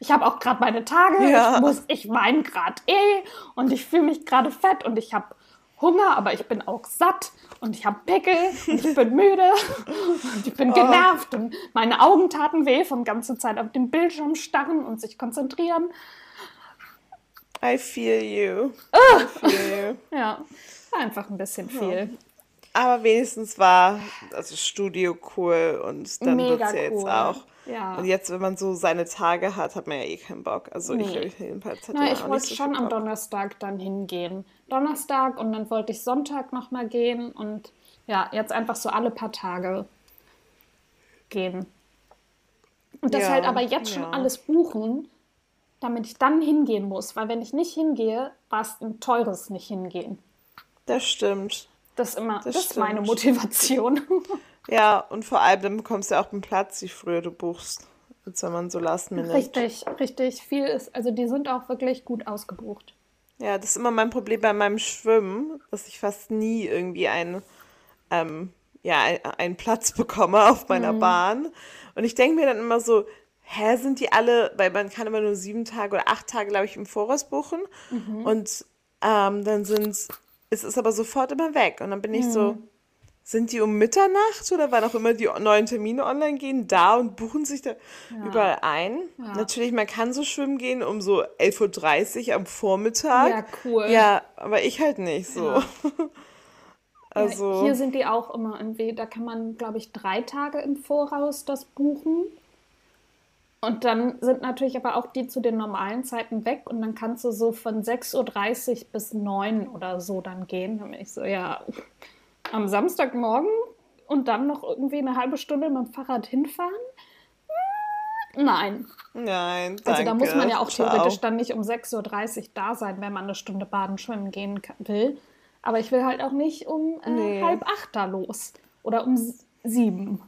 A: Ich habe auch gerade meine Tage,
B: Ja.
A: ich muss, ich weine gerade eh und ich fühle mich gerade fett und ich habe Hunger, aber ich bin auch satt und ich habe Pickel und ich bin müde und ich
B: Oh.
A: bin genervt und meine Augen taten weh von ganze Zeit auf den Bildschirm starren und sich konzentrieren.
B: I feel you.
A: Ah.
B: I feel you.
A: Ja, einfach ein bisschen viel.
B: Aber wenigstens war also Studio cool und dann
A: Mega
B: wird's ja jetzt
A: cool.
B: auch.
A: Ja.
B: Und jetzt, wenn man so seine Tage hat, hat man ja eh keinen Bock. Also ich
A: Nee.
B: jedenfalls hatte
A: Na, ich wollte
B: so
A: schon am. Donnerstag dann hingehen. Donnerstag und dann wollte ich Sonntag nochmal gehen und ja, jetzt einfach so alle paar Tage gehen. Und das
B: Ja,
A: halt aber jetzt schon
B: ja.
A: alles buchen, damit ich dann hingehen muss. Weil wenn ich nicht hingehe, war es ein teures nicht hingehen.
B: Das stimmt.
A: Das ist immer, das,
B: Das
A: ist meine. Motivation.
B: Ja, und vor allem dann bekommst du ja auch einen Platz, je früher du buchst. als wenn man so Last Minute.
A: Richtig, richtig viel ist. Also die sind auch wirklich gut ausgebucht.
B: Ja, das ist immer mein Problem bei meinem Schwimmen, dass ich fast nie irgendwie einen, ähm, ja, ein, einen Platz bekomme auf meiner mhm. Bahn. Und ich denke mir dann immer so, hä, sind die alle, weil man kann immer nur sieben Tage oder acht Tage, glaube ich, im Voraus buchen. Mhm. Und ähm, dann sind es ist aber sofort immer weg. Und dann bin ich mhm. so, sind die um Mitternacht oder wann auch immer die neuen Termine online gehen, da und buchen sich da ja. überall ein? Ja. Natürlich, man kann so schwimmen gehen um so 11.30 Uhr am Vormittag. Ja, cool. Ja, aber ich halt nicht so. Ja.
A: also. hier sind die auch immer irgendwie, da kann man, glaube ich, drei Tage im Voraus das buchen. Und dann sind natürlich aber auch die zu den normalen Zeiten weg und dann kannst du so von 6.30 Uhr bis 9 oder so dann gehen. Dann bin ich so, ja, am Samstagmorgen und dann noch irgendwie eine halbe Stunde mit dem Fahrrad hinfahren? Nein.
B: Nein, danke.
A: Also da muss man ja auch theoretisch Ciao. dann nicht um 6.30 Uhr da sein, wenn man eine Stunde baden, schwimmen gehen will. Aber ich will halt auch nicht um äh, nee. halb acht da los oder um sieben.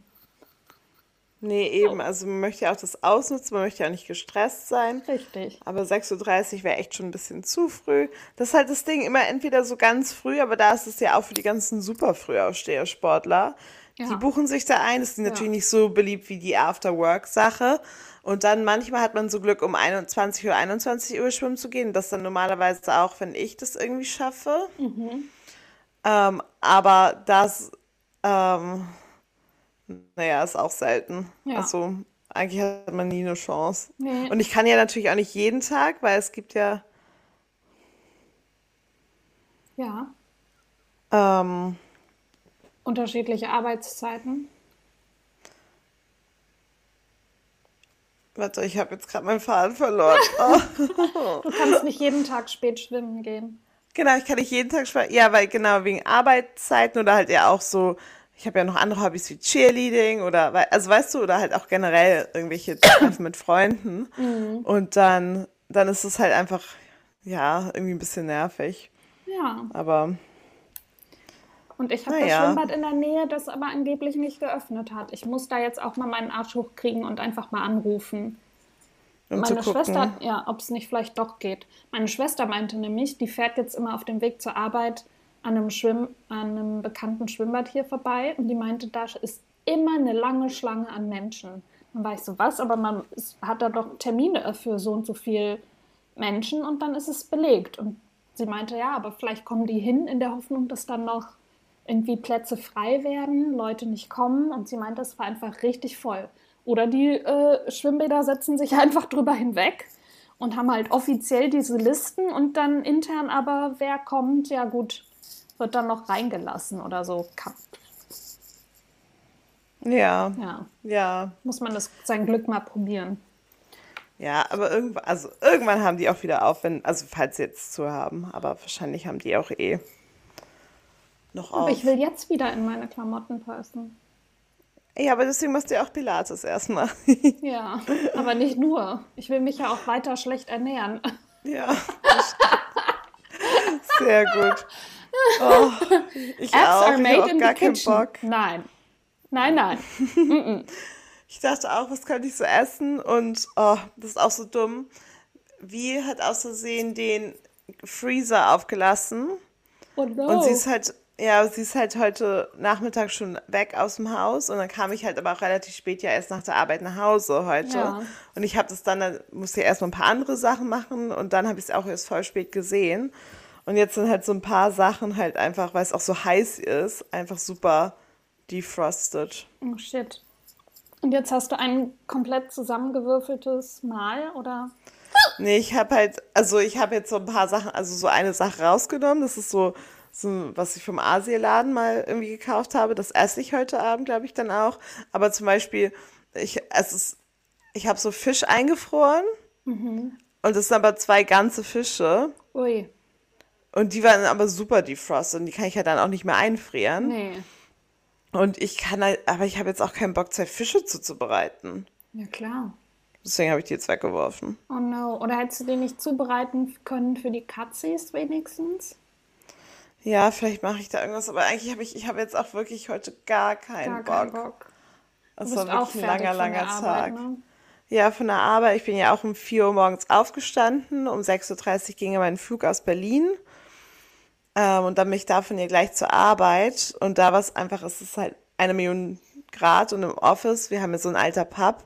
B: Nee, eben. Also man möchte ja auch das ausnutzen, man möchte ja auch nicht gestresst sein.
A: Richtig.
B: Aber 6.30 Uhr wäre echt schon ein bisschen zu früh. Das ist halt das Ding, immer entweder so ganz früh, aber da ist es ja auch für die ganzen super Frühaufsteher-Sportler. Ja. Die buchen sich da ein. Das ist natürlich ja. nicht so beliebt wie die After-Work-Sache. Und dann manchmal hat man so Glück, um 21 oder 21 Uhr schwimmen zu gehen. Das dann normalerweise auch, wenn ich das irgendwie schaffe. Mhm. Ähm, aber das... Ähm, naja, ist auch selten. Ja. Also eigentlich hat man nie eine Chance. Nee. Und ich kann ja natürlich auch nicht jeden Tag, weil es gibt ja.
A: Ja.
B: Ähm,
A: Unterschiedliche Arbeitszeiten.
B: Warte, ich habe jetzt gerade meinen Faden verloren. Oh.
A: du kannst nicht jeden Tag spät schwimmen gehen.
B: Genau, ich kann nicht jeden Tag schwimmen. Ja, weil genau wegen Arbeitszeiten oder halt ja auch so ich habe ja noch andere Hobbys wie Cheerleading oder, also weißt du, oder halt auch generell irgendwelche Treffen mit Freunden. Mhm. Und dann, dann ist es halt einfach, ja, irgendwie ein bisschen nervig.
A: Ja.
B: Aber.
A: Und ich habe das ja. Schwimmbad in der Nähe, das aber angeblich nicht geöffnet hat. Ich muss da jetzt auch mal meinen Arsch hochkriegen und einfach mal anrufen. Um Meine Schwester, ja, ob es nicht vielleicht doch geht. Meine Schwester meinte nämlich, die fährt jetzt immer auf dem Weg zur Arbeit an einem, Schwimm, an einem bekannten Schwimmbad hier vorbei und die meinte, da ist immer eine lange Schlange an Menschen. Dann war ich so, was? Aber man hat da doch Termine für so und so viel Menschen und dann ist es belegt. Und sie meinte, ja, aber vielleicht kommen die hin in der Hoffnung, dass dann noch irgendwie Plätze frei werden, Leute nicht kommen. Und sie meinte, es war einfach richtig voll. Oder die äh, Schwimmbäder setzen sich einfach drüber hinweg und haben halt offiziell diese Listen und dann intern aber, wer kommt, ja gut, wird dann noch reingelassen oder so.
B: Ja.
A: Ja.
B: Ja.
A: Muss man das sein Glück mal probieren.
B: Ja, aber irgendwann, also irgendwann haben die auch wieder auf, wenn, also falls sie jetzt zu haben, aber wahrscheinlich haben die auch eh noch auf.
A: Aber ich will jetzt wieder in meine Klamotten passen.
B: Ja, aber deswegen machst du ja auch Pilates erstmal.
A: ja, aber nicht nur. Ich will mich ja auch weiter schlecht ernähren.
B: Ja. Sehr gut. Oh, ich Apps auch. are made ich in gar the kitchen. Bock.
A: Nein. Nein, nein.
B: ich dachte auch, was könnte ich so essen? Und oh, das ist auch so dumm. Wie hat aus Versehen den Freezer aufgelassen.
A: Oh no.
B: Und sie ist halt, ja, sie ist halt heute Nachmittag schon weg aus dem Haus und dann kam ich halt aber auch relativ spät ja erst nach der Arbeit nach Hause heute. Ja. Und ich habe das dann, dann musste ja erstmal ein paar andere Sachen machen und dann habe ich es auch erst voll spät gesehen. Und jetzt sind halt so ein paar Sachen halt einfach, weil es auch so heiß ist, einfach super defrosted.
A: Oh shit. Und jetzt hast du ein komplett zusammengewürfeltes Mal oder?
B: Nee, ich habe halt, also ich habe jetzt so ein paar Sachen, also so eine Sache rausgenommen. Das ist so, so was ich vom Asieladen mal irgendwie gekauft habe. Das esse ich heute Abend, glaube ich, dann auch. Aber zum Beispiel, ich, es ist, ich habe so Fisch eingefroren. Mhm. Und das sind aber zwei ganze Fische.
A: Ui.
B: Und die waren aber super defrosted und die kann ich ja dann auch nicht mehr einfrieren.
A: Nee.
B: Und ich kann halt, aber ich habe jetzt auch keinen Bock, zwei Fische zuzubereiten.
A: Ja, klar.
B: Deswegen habe ich die jetzt weggeworfen.
A: Oh no. Oder hättest du die nicht zubereiten können für die Katzis wenigstens?
B: Ja, vielleicht mache ich da irgendwas, aber eigentlich habe ich, ich habe jetzt auch wirklich heute gar keinen gar Bock. Keinen Bock. Das war wirklich ein langer, langer Tag. Arbeit, ne? Ja, von der Arbeit. Ich bin ja auch um 4 Uhr morgens aufgestanden. Um 6.30 Uhr ging mein Flug aus Berlin. Ähm, und dann bin ich da von ihr gleich zur Arbeit. Und da war es einfach, es ist halt eine Million Grad und im Office, wir haben ja so ein alter Pub,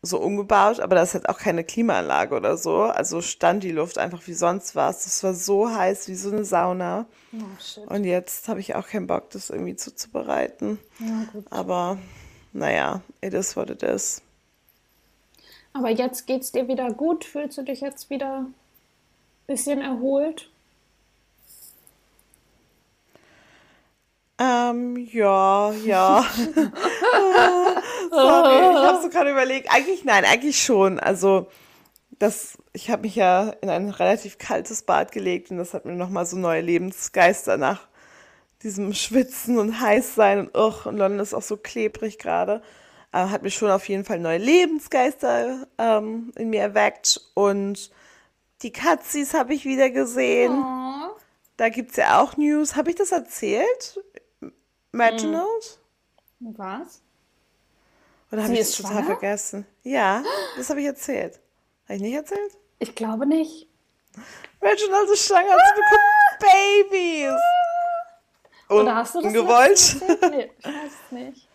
B: so umgebaut, aber da ist halt auch keine Klimaanlage oder so. Also stand die Luft einfach wie sonst was. Das war so heiß wie so eine Sauna. Oh, und jetzt habe ich auch keinen Bock, das irgendwie zuzubereiten. Ja, aber naja, it is what it is.
A: Aber jetzt geht es dir wieder gut? Fühlst du dich jetzt wieder ein bisschen erholt?
B: Ähm, ja, ja. Sorry, ich habe so gerade überlegt. Eigentlich nein, eigentlich schon. Also das, ich habe mich ja in ein relativ kaltes Bad gelegt und das hat mir nochmal so neue Lebensgeister nach diesem Schwitzen und Heißsein und, och, und London ist auch so klebrig gerade äh, hat mir schon auf jeden Fall neue Lebensgeister ähm, in mir erweckt. Und die Katzis habe ich wieder gesehen. Oh. Da gibt es ja auch News. Habe ich das erzählt? Reginald?
A: Hm. Was?
B: Oder habe ich das total vergessen? Ja, das habe ich erzählt. Habe ich nicht erzählt?
A: Ich glaube nicht.
B: Reginald ist schwanger, sie bekommt Babys.
A: Oder hast du das
B: gewollt?
A: Nee, ich weiß es nicht.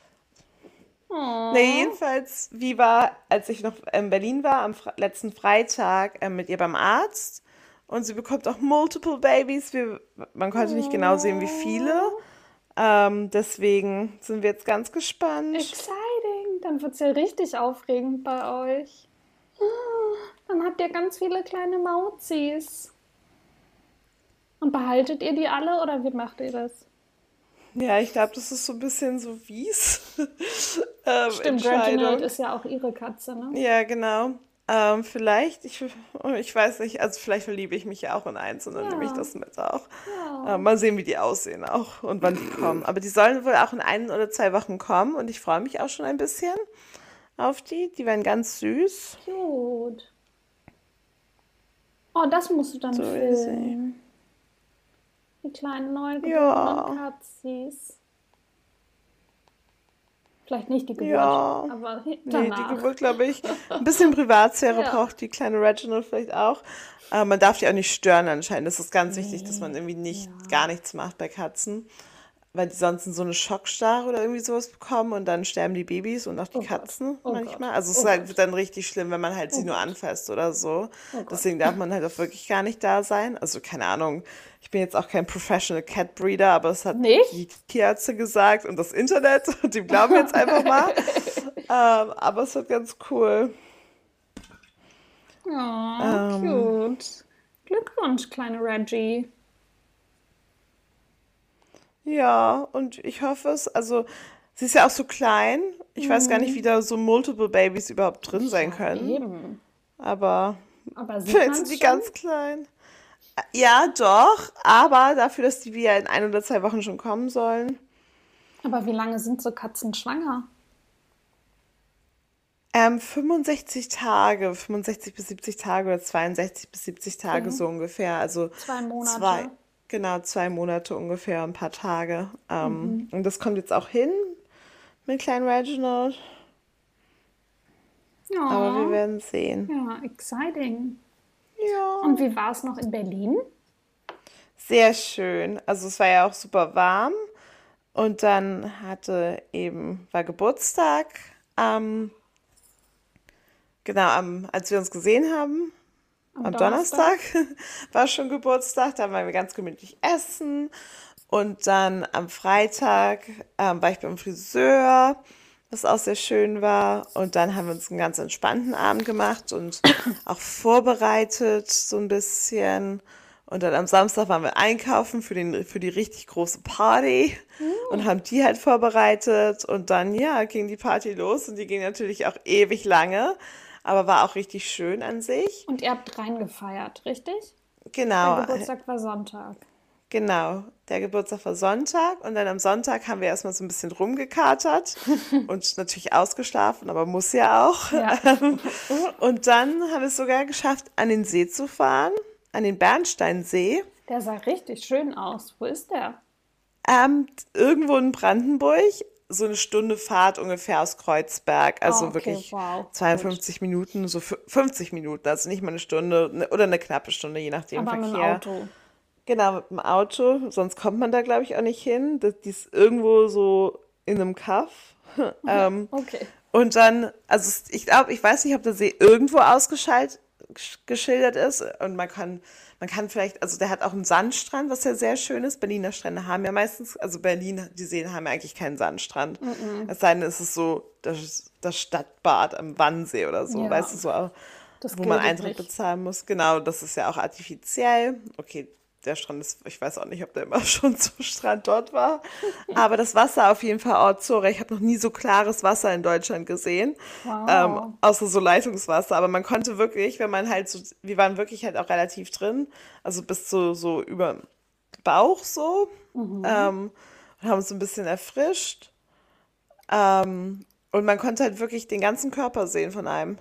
B: Oh. Nee, jedenfalls, wie war, als ich noch in Berlin war, am letzten Freitag äh, mit ihr beim Arzt. Und sie bekommt auch multiple Babies. Wir, man konnte nicht genau sehen, wie viele. Ähm, deswegen sind wir jetzt ganz gespannt.
A: Exciting. Dann wird es ja richtig aufregend bei euch. Dann habt ihr ganz viele kleine Mauzis. Und behaltet ihr die alle oder wie macht ihr das?
B: Ja, ich glaube, das ist so ein bisschen so wies. ähm,
A: Stimmt, Reginald ist ja auch ihre Katze, ne?
B: Ja, genau. Ähm, vielleicht, ich, ich weiß nicht, also vielleicht verliebe ich mich ja auch in eins und dann ja. nehme ich das mit auch. Ja. Ähm, mal sehen, wie die aussehen auch und wann die kommen. Aber die sollen wohl auch in ein oder zwei Wochen kommen und ich freue mich auch schon ein bisschen auf die. Die werden ganz süß.
A: Cute. Oh, das musst du dann so filmen. Die kleinen neugeborenen ja. Katzis. Vielleicht nicht die Geburt, ja. aber danach.
B: Nee, die Geburt, glaube ich. Ein bisschen Privatsphäre ja. braucht die kleine Reginald vielleicht auch. Aber man darf die auch nicht stören anscheinend. Das ist ganz nee. wichtig, dass man irgendwie nicht ja. gar nichts macht bei Katzen weil die sonst so eine Schockstarre oder irgendwie sowas bekommen und dann sterben die Babys und auch die oh Katzen oh manchmal. Also es oh halt, wird dann richtig schlimm, wenn man halt sie oh nur anfasst oder so. Oh Deswegen darf man halt auch wirklich gar nicht da sein. Also keine Ahnung, ich bin jetzt auch kein Professional Cat Breeder, aber es hat nicht? die Tierärzte gesagt und das Internet und die glauben jetzt einfach mal. ähm, aber es wird ganz cool.
A: Oh, ähm, cute. Glückwunsch, kleine Reggie.
B: Ja, und ich hoffe es. Also, sie ist ja auch so klein. Ich mhm. weiß gar nicht, mhm. wie da so Multiple Babies überhaupt drin sein können. Eben. Aber,
A: aber vielleicht
B: sind die ganz klein. Ja, doch. Aber dafür, dass die wieder in ein oder zwei Wochen schon kommen sollen.
A: Aber wie lange sind so Katzen schwanger?
B: Ähm, 65 Tage, 65 bis 70 Tage oder 62 bis 70 Tage mhm. so ungefähr. Also
A: zwei Monate.
B: Zwei, Genau, zwei Monate ungefähr, ein paar Tage. Ähm, mhm. Und das kommt jetzt auch hin mit kleinen Reginald. Ja. Aber wir werden sehen.
A: Ja, exciting.
B: Ja.
A: Und wie war es noch in Berlin?
B: Sehr schön. Also es war ja auch super warm. Und dann hatte eben, war Geburtstag. Ähm, genau, am, als wir uns gesehen haben, am, am Donnerstag, Donnerstag war schon Geburtstag, da waren wir ganz gemütlich essen. Und dann am Freitag ähm, war ich beim Friseur, was auch sehr schön war. Und dann haben wir uns einen ganz entspannten Abend gemacht und auch vorbereitet so ein bisschen. Und dann am Samstag waren wir einkaufen für, den, für die richtig große Party uh. und haben die halt vorbereitet. Und dann, ja, ging die Party los und die ging natürlich auch ewig lange aber war auch richtig schön an sich.
A: Und ihr habt reingefeiert, richtig?
B: Genau.
A: Der Geburtstag war Sonntag.
B: Genau, der Geburtstag war Sonntag und dann am Sonntag haben wir erstmal so ein bisschen rumgekatert und natürlich ausgeschlafen, aber muss ja auch. Ja. und dann haben wir es sogar geschafft, an den See zu fahren, an den Bernsteinsee.
A: Der sah richtig schön aus. Wo ist der?
B: Ähm, irgendwo in Brandenburg, so eine Stunde Fahrt ungefähr aus Kreuzberg. Also
A: Ah, okay,
B: wirklich
A: wow,
B: 52 Minuten, so fü- 50 Minuten. Also nicht mal eine Stunde ne- oder eine knappe Stunde, je nachdem
A: Aber mit dem
B: Verkehr.
A: Auto.
B: Genau, mit dem Auto. Sonst kommt man da, glaube ich, auch nicht hin. Das, die ist irgendwo so in einem Kaff. ähm,
A: Okay.
B: und dann, also ich glaube, ich weiß nicht, ob der See irgendwo ausgeschaltet geschildert ist und man kann, man kann vielleicht, also der hat auch einen Sandstrand, was ja sehr schön ist. Berliner Strände haben ja meistens, also Berlin, die Seen haben ja eigentlich keinen Sandstrand. Es sei denn, es ist so das, das Stadtbad am Wannsee oder so,
A: Ja.
B: weißt du, so, auch, wo man Eintritt
A: nicht.
B: bezahlen muss. Genau, das ist ja auch artifiziell. Okay, der Strand ist, ich weiß auch nicht, ob der immer schon zum Strand dort war. Aber das Wasser auf jeden Fall Ortsore. Ich habe noch nie so klares Wasser in Deutschland gesehen.
A: Wow.
B: Ähm, außer so Leitungswasser. Aber man konnte wirklich, wenn man halt so, wir waren wirklich halt auch relativ drin, also bis zu so über Bauch so. Ähm, und haben uns so ein bisschen erfrischt. Ähm, und man konnte halt wirklich den ganzen Körper sehen von einem.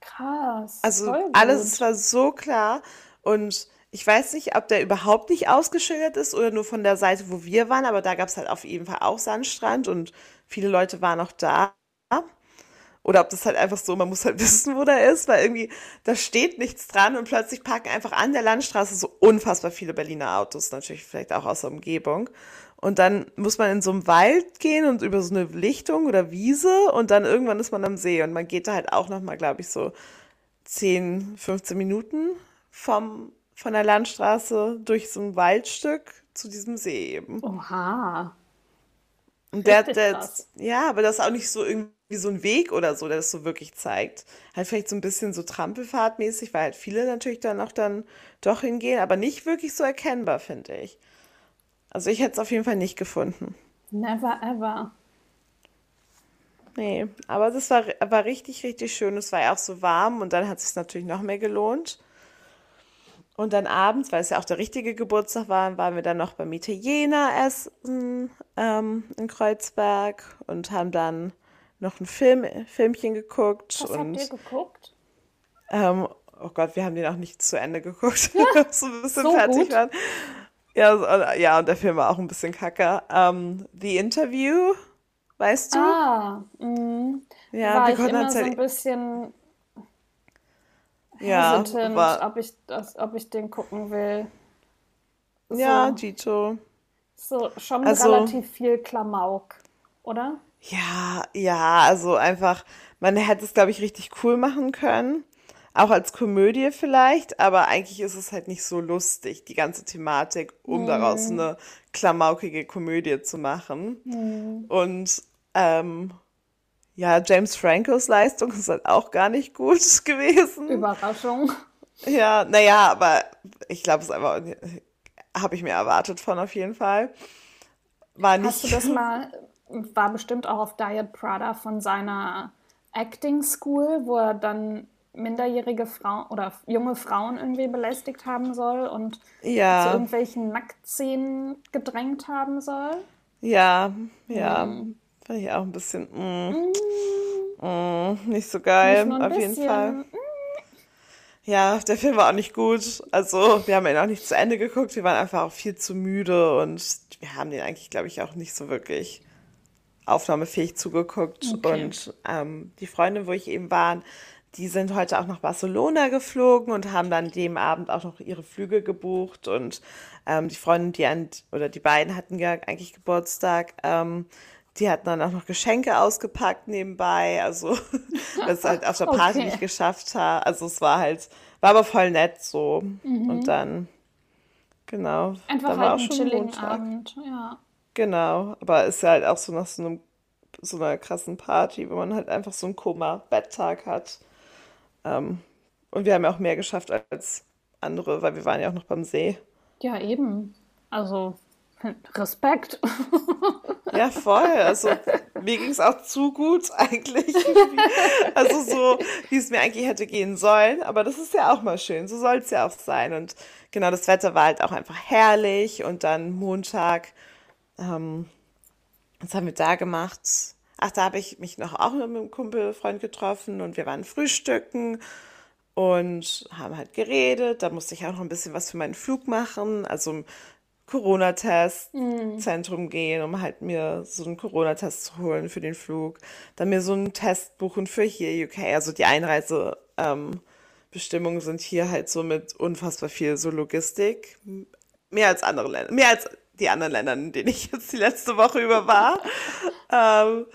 A: Krass.
B: Also alles war so klar und ich weiß nicht, ob der überhaupt nicht ausgeschildert ist oder nur von der Seite, wo wir waren, aber da gab es halt auf jeden Fall auch Sandstrand und viele Leute waren auch da. Oder ob das halt einfach so, man muss halt wissen, wo der ist, weil irgendwie, da steht nichts dran und plötzlich parken einfach an der Landstraße so unfassbar viele Berliner Autos, natürlich vielleicht auch aus der Umgebung. Und dann muss man in so einem Wald gehen und über so eine Lichtung oder Wiese und dann irgendwann ist man am See und man geht da halt auch nochmal, glaube ich, so 10, 15 Minuten vom, von der Landstraße durch so ein Waldstück zu diesem See eben.
A: Oha.
B: Und der, der, ja, aber das ist auch nicht so irgendwie so ein Weg oder so, der das so wirklich zeigt. Halt vielleicht so ein bisschen so Trampelfahrtmäßig, weil halt viele natürlich dann auch dann doch hingehen, aber nicht wirklich so erkennbar, finde ich. Also ich hätte es auf jeden Fall nicht gefunden.
A: Never ever.
B: Nee, aber das war, war richtig, richtig schön. Es war ja auch so warm und dann hat es sich natürlich noch mehr gelohnt. Und dann abends, weil es ja auch der richtige Geburtstag war, waren wir dann noch beim Italiener essen ähm, in Kreuzberg und haben dann noch ein Film, Filmchen geguckt.
A: Was
B: und
A: habt ihr geguckt?
B: ähm, oh Gott, wir haben den auch nicht zu Ende geguckt, wir so ein bisschen
A: So
B: fertig
A: gut?
B: waren. Ja, ja, und der Film war auch ein bisschen kacke. Ähm, The Interview, weißt du?
A: Ah, mh.
B: ja,
A: war
B: wir
A: ich
B: konnten
A: immer so ein bisschen
B: ja,
A: hesitant,
B: war,
A: ob ich das, ob ich den gucken will. So,
B: ja, Gito.
A: so schon
B: Also-
A: relativ viel Klamauk, oder?
B: Ja, ja, also einfach, man hätte es, glaube ich, richtig cool machen können. Auch als Komödie vielleicht, aber eigentlich ist es halt nicht so lustig, die ganze Thematik, um daraus eine klamaukige Komödie zu machen. Und ähm, ja, James Francos Leistung ist halt auch gar nicht gut gewesen.
A: Überraschung.
B: Ja, naja, aber ich glaube, es einfach, habe ich mir erwartet von auf jeden Fall. War
A: Hast du
B: nicht.
A: das mal, war bestimmt auch auf Diet Prada von seiner Acting School, wo er dann minderjährige Frauen oder junge Frauen irgendwie belästigt haben soll und zu
B: Ja,
A: irgendwelchen Nacktszenen gedrängt haben soll?
B: ja, ja. Fand ich auch ein bisschen mm, mm, nicht so geil,
A: Nicht
B: auf jeden
A: bisschen.
B: Fall. Ja, der Film war auch nicht gut. Also, wir haben ihn auch nicht zu Ende geguckt. Wir waren einfach auch viel zu müde und wir haben den eigentlich, glaube ich, auch nicht so wirklich aufnahmefähig zugeguckt.
A: Okay.
B: Und ähm, die Freunde, wo ich eben war, die sind heute auch nach Barcelona geflogen und haben dann dem Abend auch noch ihre Flüge gebucht. Und ähm, die Freundin, die an, oder die beiden hatten ja eigentlich Geburtstag, ähm, die hatten dann auch noch Geschenke ausgepackt nebenbei. Also, das halt auf der Party
A: Okay.
B: nicht geschafft hat. Also, es war halt, war aber voll nett so. Und dann, genau,
A: Einfach
B: dann war
A: halt
B: auch
A: einen
B: schon
A: chilligen
B: Montag.
A: Abend, ja.
B: Genau, aber ist ja halt auch so nach so einem, so einer krassen Party, wo man halt einfach so einen Koma-Betttag hat. Ähm, und wir haben ja auch mehr geschafft als andere, weil wir waren ja auch noch beim See.
A: Ja, eben. Also, Respekt.
B: Ja, voll. Also mir ging es auch zu gut eigentlich. Also so, wie es mir eigentlich hätte gehen sollen. Aber das ist ja auch mal schön. So soll es ja auch sein. Und genau, das Wetter war halt auch einfach herrlich. Und dann Montag, ähm, was haben wir da gemacht? Ach, da habe ich mich noch auch mit einem Kumpelfreund getroffen und wir waren frühstücken und haben halt geredet. Da musste ich auch noch ein bisschen was für meinen Flug machen. Also Corona-Testzentrum mhm. gehen, um halt mir so einen Corona-Test zu holen für den Flug. Dann mir so einen Test buchen für hier UK. Also die Einreisebestimmungen ähm, sind hier halt so mit unfassbar viel so Logistik. Mehr als andere Länder. Mehr als die anderen Länder, in denen ich jetzt die letzte Woche über war. ähm,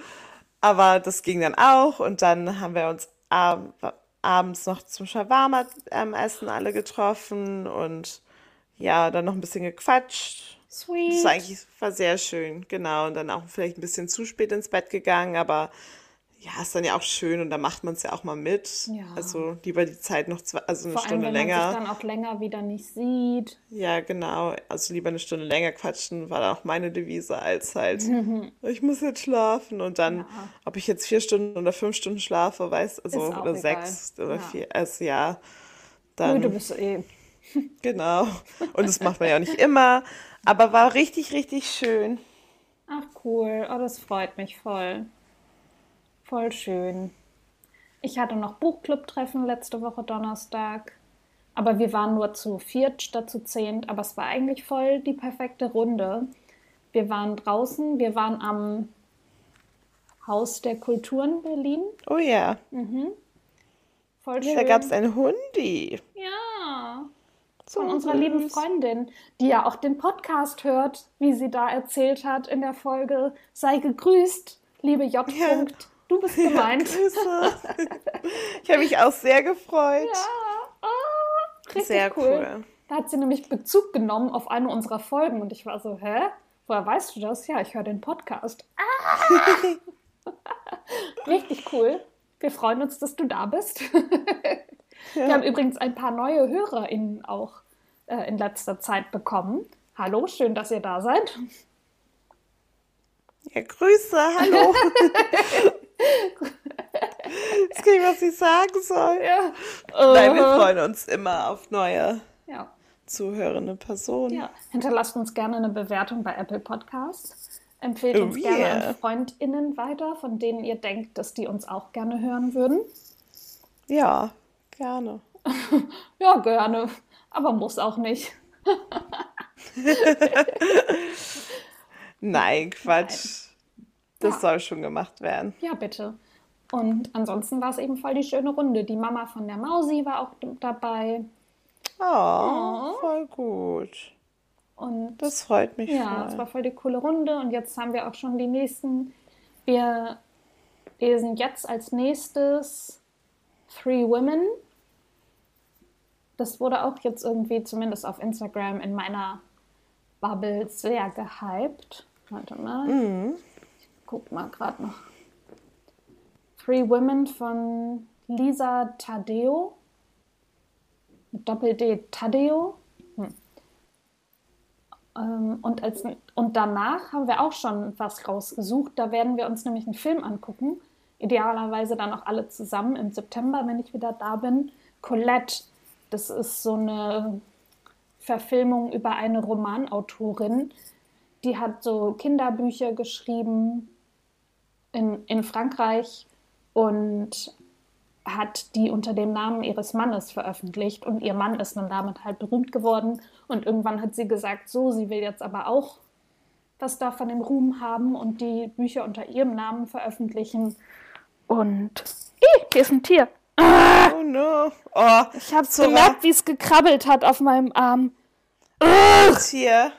B: aber das ging dann auch und dann haben wir uns ab, abends noch zum Shawarma-Essen ähm, alle getroffen und ja, dann noch ein bisschen gequatscht. Sweet. Das war eigentlich war sehr schön, genau. Und dann auch vielleicht ein bisschen zu spät ins Bett gegangen, aber ja, ist dann ja auch schön und da macht man es ja auch mal mit. Ja. Also lieber die Zeit noch zwei, also eine Vor Stunde allem, wenn länger.
A: Man sich dann auch länger wieder nicht sieht.
B: Ja, genau. Also lieber eine Stunde länger quatschen, war dann auch meine Devise als halt, ich muss jetzt schlafen und dann, ja. ob ich jetzt vier Stunden oder fünf Stunden schlafe, weiß, also oder egal. sechs oder ja. vier, also ja. Dann, Nö, du bist eh. Genau. Und das macht man ja auch nicht immer. Aber war richtig, richtig schön.
A: Ach cool. Oh, das freut mich voll. Voll schön. Ich hatte noch Buchclub-Treffen letzte Woche Donnerstag. Aber wir waren nur zu viert statt zu zehnt. Aber es war eigentlich voll die perfekte Runde. Wir waren draußen. Wir waren am Haus der Kulturen Berlin.
B: Oh ja. Mhm. Voll schön. Da gab es einen Hundi.
A: Ja. Von unserer lieben Freundin, die ja auch den Podcast hört, wie sie da erzählt hat in der Folge. Sei gegrüßt, liebe J. Ja. Du bist gemeint. Ja,
B: ich habe mich auch sehr gefreut. Ja,
A: oh, richtig sehr cool. cool. Da hat sie nämlich Bezug genommen auf eine unserer Folgen und ich war so, hä? Woher weißt du das? Ja, ich höre den Podcast. Ah! richtig cool. Wir freuen uns, dass du da bist. Ja. Wir haben übrigens ein paar neue HörerInnen auch äh, in letzter Zeit bekommen. Hallo, schön, dass ihr da seid.
B: Ja, Grüße, hallo. Jetzt kann ich, was ich sagen soll. Ja. Nein, wir freuen uns immer auf neue ja. zuhörende Personen. Ja.
A: Hinterlasst uns gerne eine Bewertung bei Apple Podcasts. Empfehlt oh, uns yeah. gerne an FreundInnen weiter, von denen ihr denkt, dass die uns auch gerne hören würden.
B: Ja, gerne.
A: ja, gerne. Aber muss auch nicht.
B: Nein, Quatsch. Nein. Das ja. soll schon gemacht werden.
A: Ja, bitte. Und ansonsten war es eben voll die schöne Runde. Die Mama von der Mausi war auch dabei.
B: Oh, oh. voll gut. Und das freut mich.
A: Ja, es war voll die coole Runde. Und jetzt haben wir auch schon die nächsten. Wir lesen jetzt als nächstes Three Women. Das wurde auch jetzt irgendwie, zumindest auf Instagram, in meiner Bubble sehr gehypt. Warte mal. Mhm guck mal gerade noch. Three Women von Lisa Tadeo. Mit Doppel-D Tadeo. Hm. Ähm, und, als, und danach haben wir auch schon was rausgesucht. Da werden wir uns nämlich einen Film angucken. Idealerweise dann auch alle zusammen im September, wenn ich wieder da bin. Colette, das ist so eine Verfilmung über eine Romanautorin. Die hat so Kinderbücher geschrieben in, in Frankreich und hat die unter dem Namen ihres Mannes veröffentlicht und ihr Mann ist dann damit halt berühmt geworden und irgendwann hat sie gesagt, so, sie will jetzt aber auch was da von dem Ruhm haben und die Bücher unter ihrem Namen veröffentlichen und Ih, hier ist ein Tier. Ah! Oh no. Oh, ich habe gemerkt, wie es gekrabbelt hat auf meinem Arm.
B: Tier.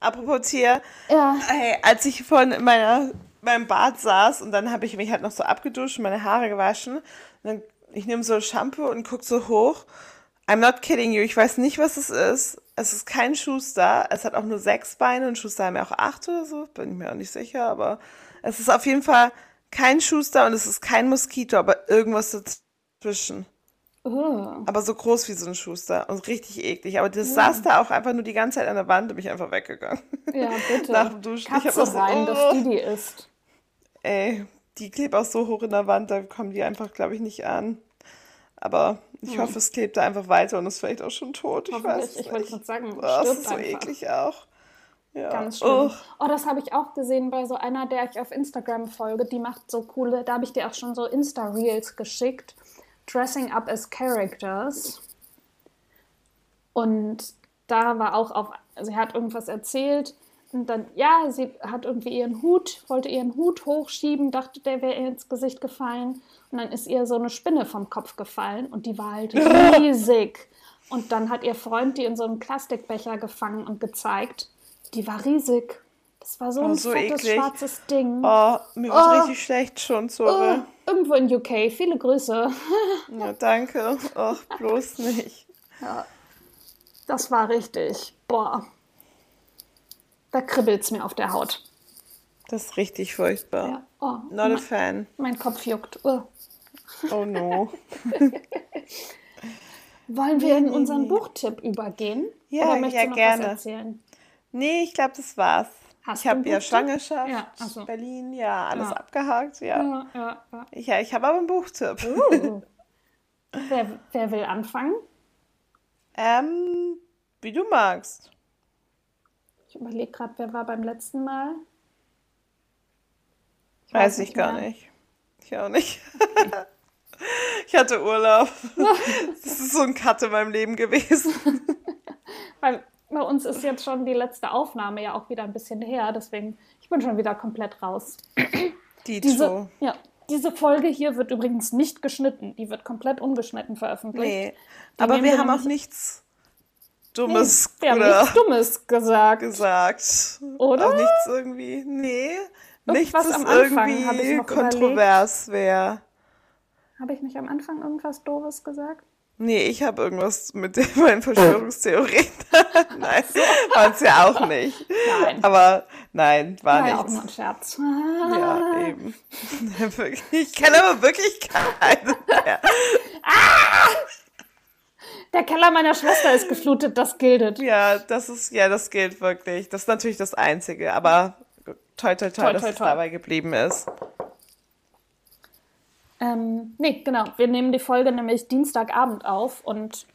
B: Apropos Tier. Ja. Hey, als ich von meiner beim Bad saß und dann habe ich mich halt noch so abgeduscht, meine Haare gewaschen. Und dann, ich nehme so Shampoo und gucke so hoch. I'm not kidding you, ich weiß nicht, was es ist. Es ist kein Schuster. Es hat auch nur sechs Beine und Schuster haben ja auch acht oder so. Bin ich mir auch nicht sicher, aber es ist auf jeden Fall kein Schuster und es ist kein Moskito, aber irgendwas dazwischen. Oh. Aber so groß wie so ein Schuster und richtig eklig. Aber das ja. saß da auch einfach nur die ganze Zeit an der Wand und bin ich einfach weggegangen. Ja, bitte. Nach dem Duschen. Katze ich rein, so, oh. dass die die isst. Ey, die klebt auch so hoch in der Wand, da kommen die einfach, glaube ich, nicht an. Aber ich hm. hoffe, es klebt da einfach weiter und ist vielleicht auch schon tot. Ich weiß Ich wollte gerade sagen, oh, das ist so einfach. eklig auch.
A: Ja. Ganz schön. Oh, oh das habe ich auch gesehen bei so einer, der ich auf Instagram folge. Die macht so coole, da habe ich dir auch schon so Insta-Reels geschickt. Dressing up as Characters. Und da war auch auf sie hat irgendwas erzählt und dann, ja, sie hat irgendwie ihren Hut, wollte ihren Hut hochschieben, dachte, der wäre ihr ins Gesicht gefallen. Und dann ist ihr so eine Spinne vom Kopf gefallen und die war halt riesig. Und dann hat ihr Freund die in so einem Plastikbecher gefangen und gezeigt. Die war riesig. Das war so
B: Oh,
A: ein
B: so
A: fettes
B: eklig.
A: schwarzes Ding.
B: Oh, mir wird
A: Oh.
B: richtig schlecht schon, sorry.
A: Oh, irgendwo in UK. Viele Grüße.
B: Ja, danke. Ach, bloß nicht.
A: Das war richtig. Boah. Da kribbelt es mir auf der Haut.
B: Das ist richtig furchtbar.
A: Ja. Oh,
B: Not a
A: mein,
B: fan.
A: mein Kopf juckt. Oh.
B: Oh no.
A: Wollen wir in unseren Buchtipp übergehen?
B: Ja,
A: Oder möchtest
B: ja,
A: du noch
B: gerne.
A: was erzählen?
B: Nee, ich glaube, das war's.
A: Hast
B: ich habe ja? Schwangerschaft,
A: Ja, so.
B: Berlin, ja, alles
A: Ja.
B: abgehakt, ja.
A: Ja, ja.
B: Ich, ja, ich habe aber einen Buchtipp.
A: Uh. wer, wer will anfangen?
B: Ähm, wie du magst.
A: Ich überlege gerade, wer war beim letzten Mal? Ich
B: Weiß ich gar
A: mehr.
B: nicht. Ich auch nicht. ich hatte Urlaub. Das ist so ein Cut in meinem Leben gewesen.
A: Weil bei uns ist jetzt schon die letzte Aufnahme ja auch wieder ein bisschen her, deswegen ich bin schon wieder komplett raus.
B: Die
A: Diese, ja, diese Folge hier wird übrigens nicht geschnitten, die wird komplett ungeschnitten veröffentlicht.
B: Nee.
A: Die
B: Aber wir haben auch nichts Dummes
A: wir haben nichts Dummes gesagt.
B: gesagt.
A: Oder?
B: Auch nichts irgendwie. Nee. Nichts
A: Irgendwas habe ich
B: irgendwie kontrovers wäre.
A: Habe ich nicht am Anfang irgendwas Doofes gesagt?
B: Nee, ich habe irgendwas mit meinen Verschwörungstheorien. nein, waren es ja auch nicht.
A: Nein.
B: Aber nein, war
A: War ja auch
B: nichts.
A: nur ein Scherz.
B: Ja, eben. Ich kenne aber wirklich keinen mehr.
A: Der Keller meiner Schwester ist geflutet, das gildet.
B: Ja, das ist, ja, das gilt wirklich. Das ist natürlich das Einzige, aber toi, toi, toi,
A: Toi,
B: dass
A: toi,
B: es
A: toi.
B: dabei geblieben ist.
A: Ähm, nee, genau. Wir nehmen die Folge nämlich Dienstagabend auf und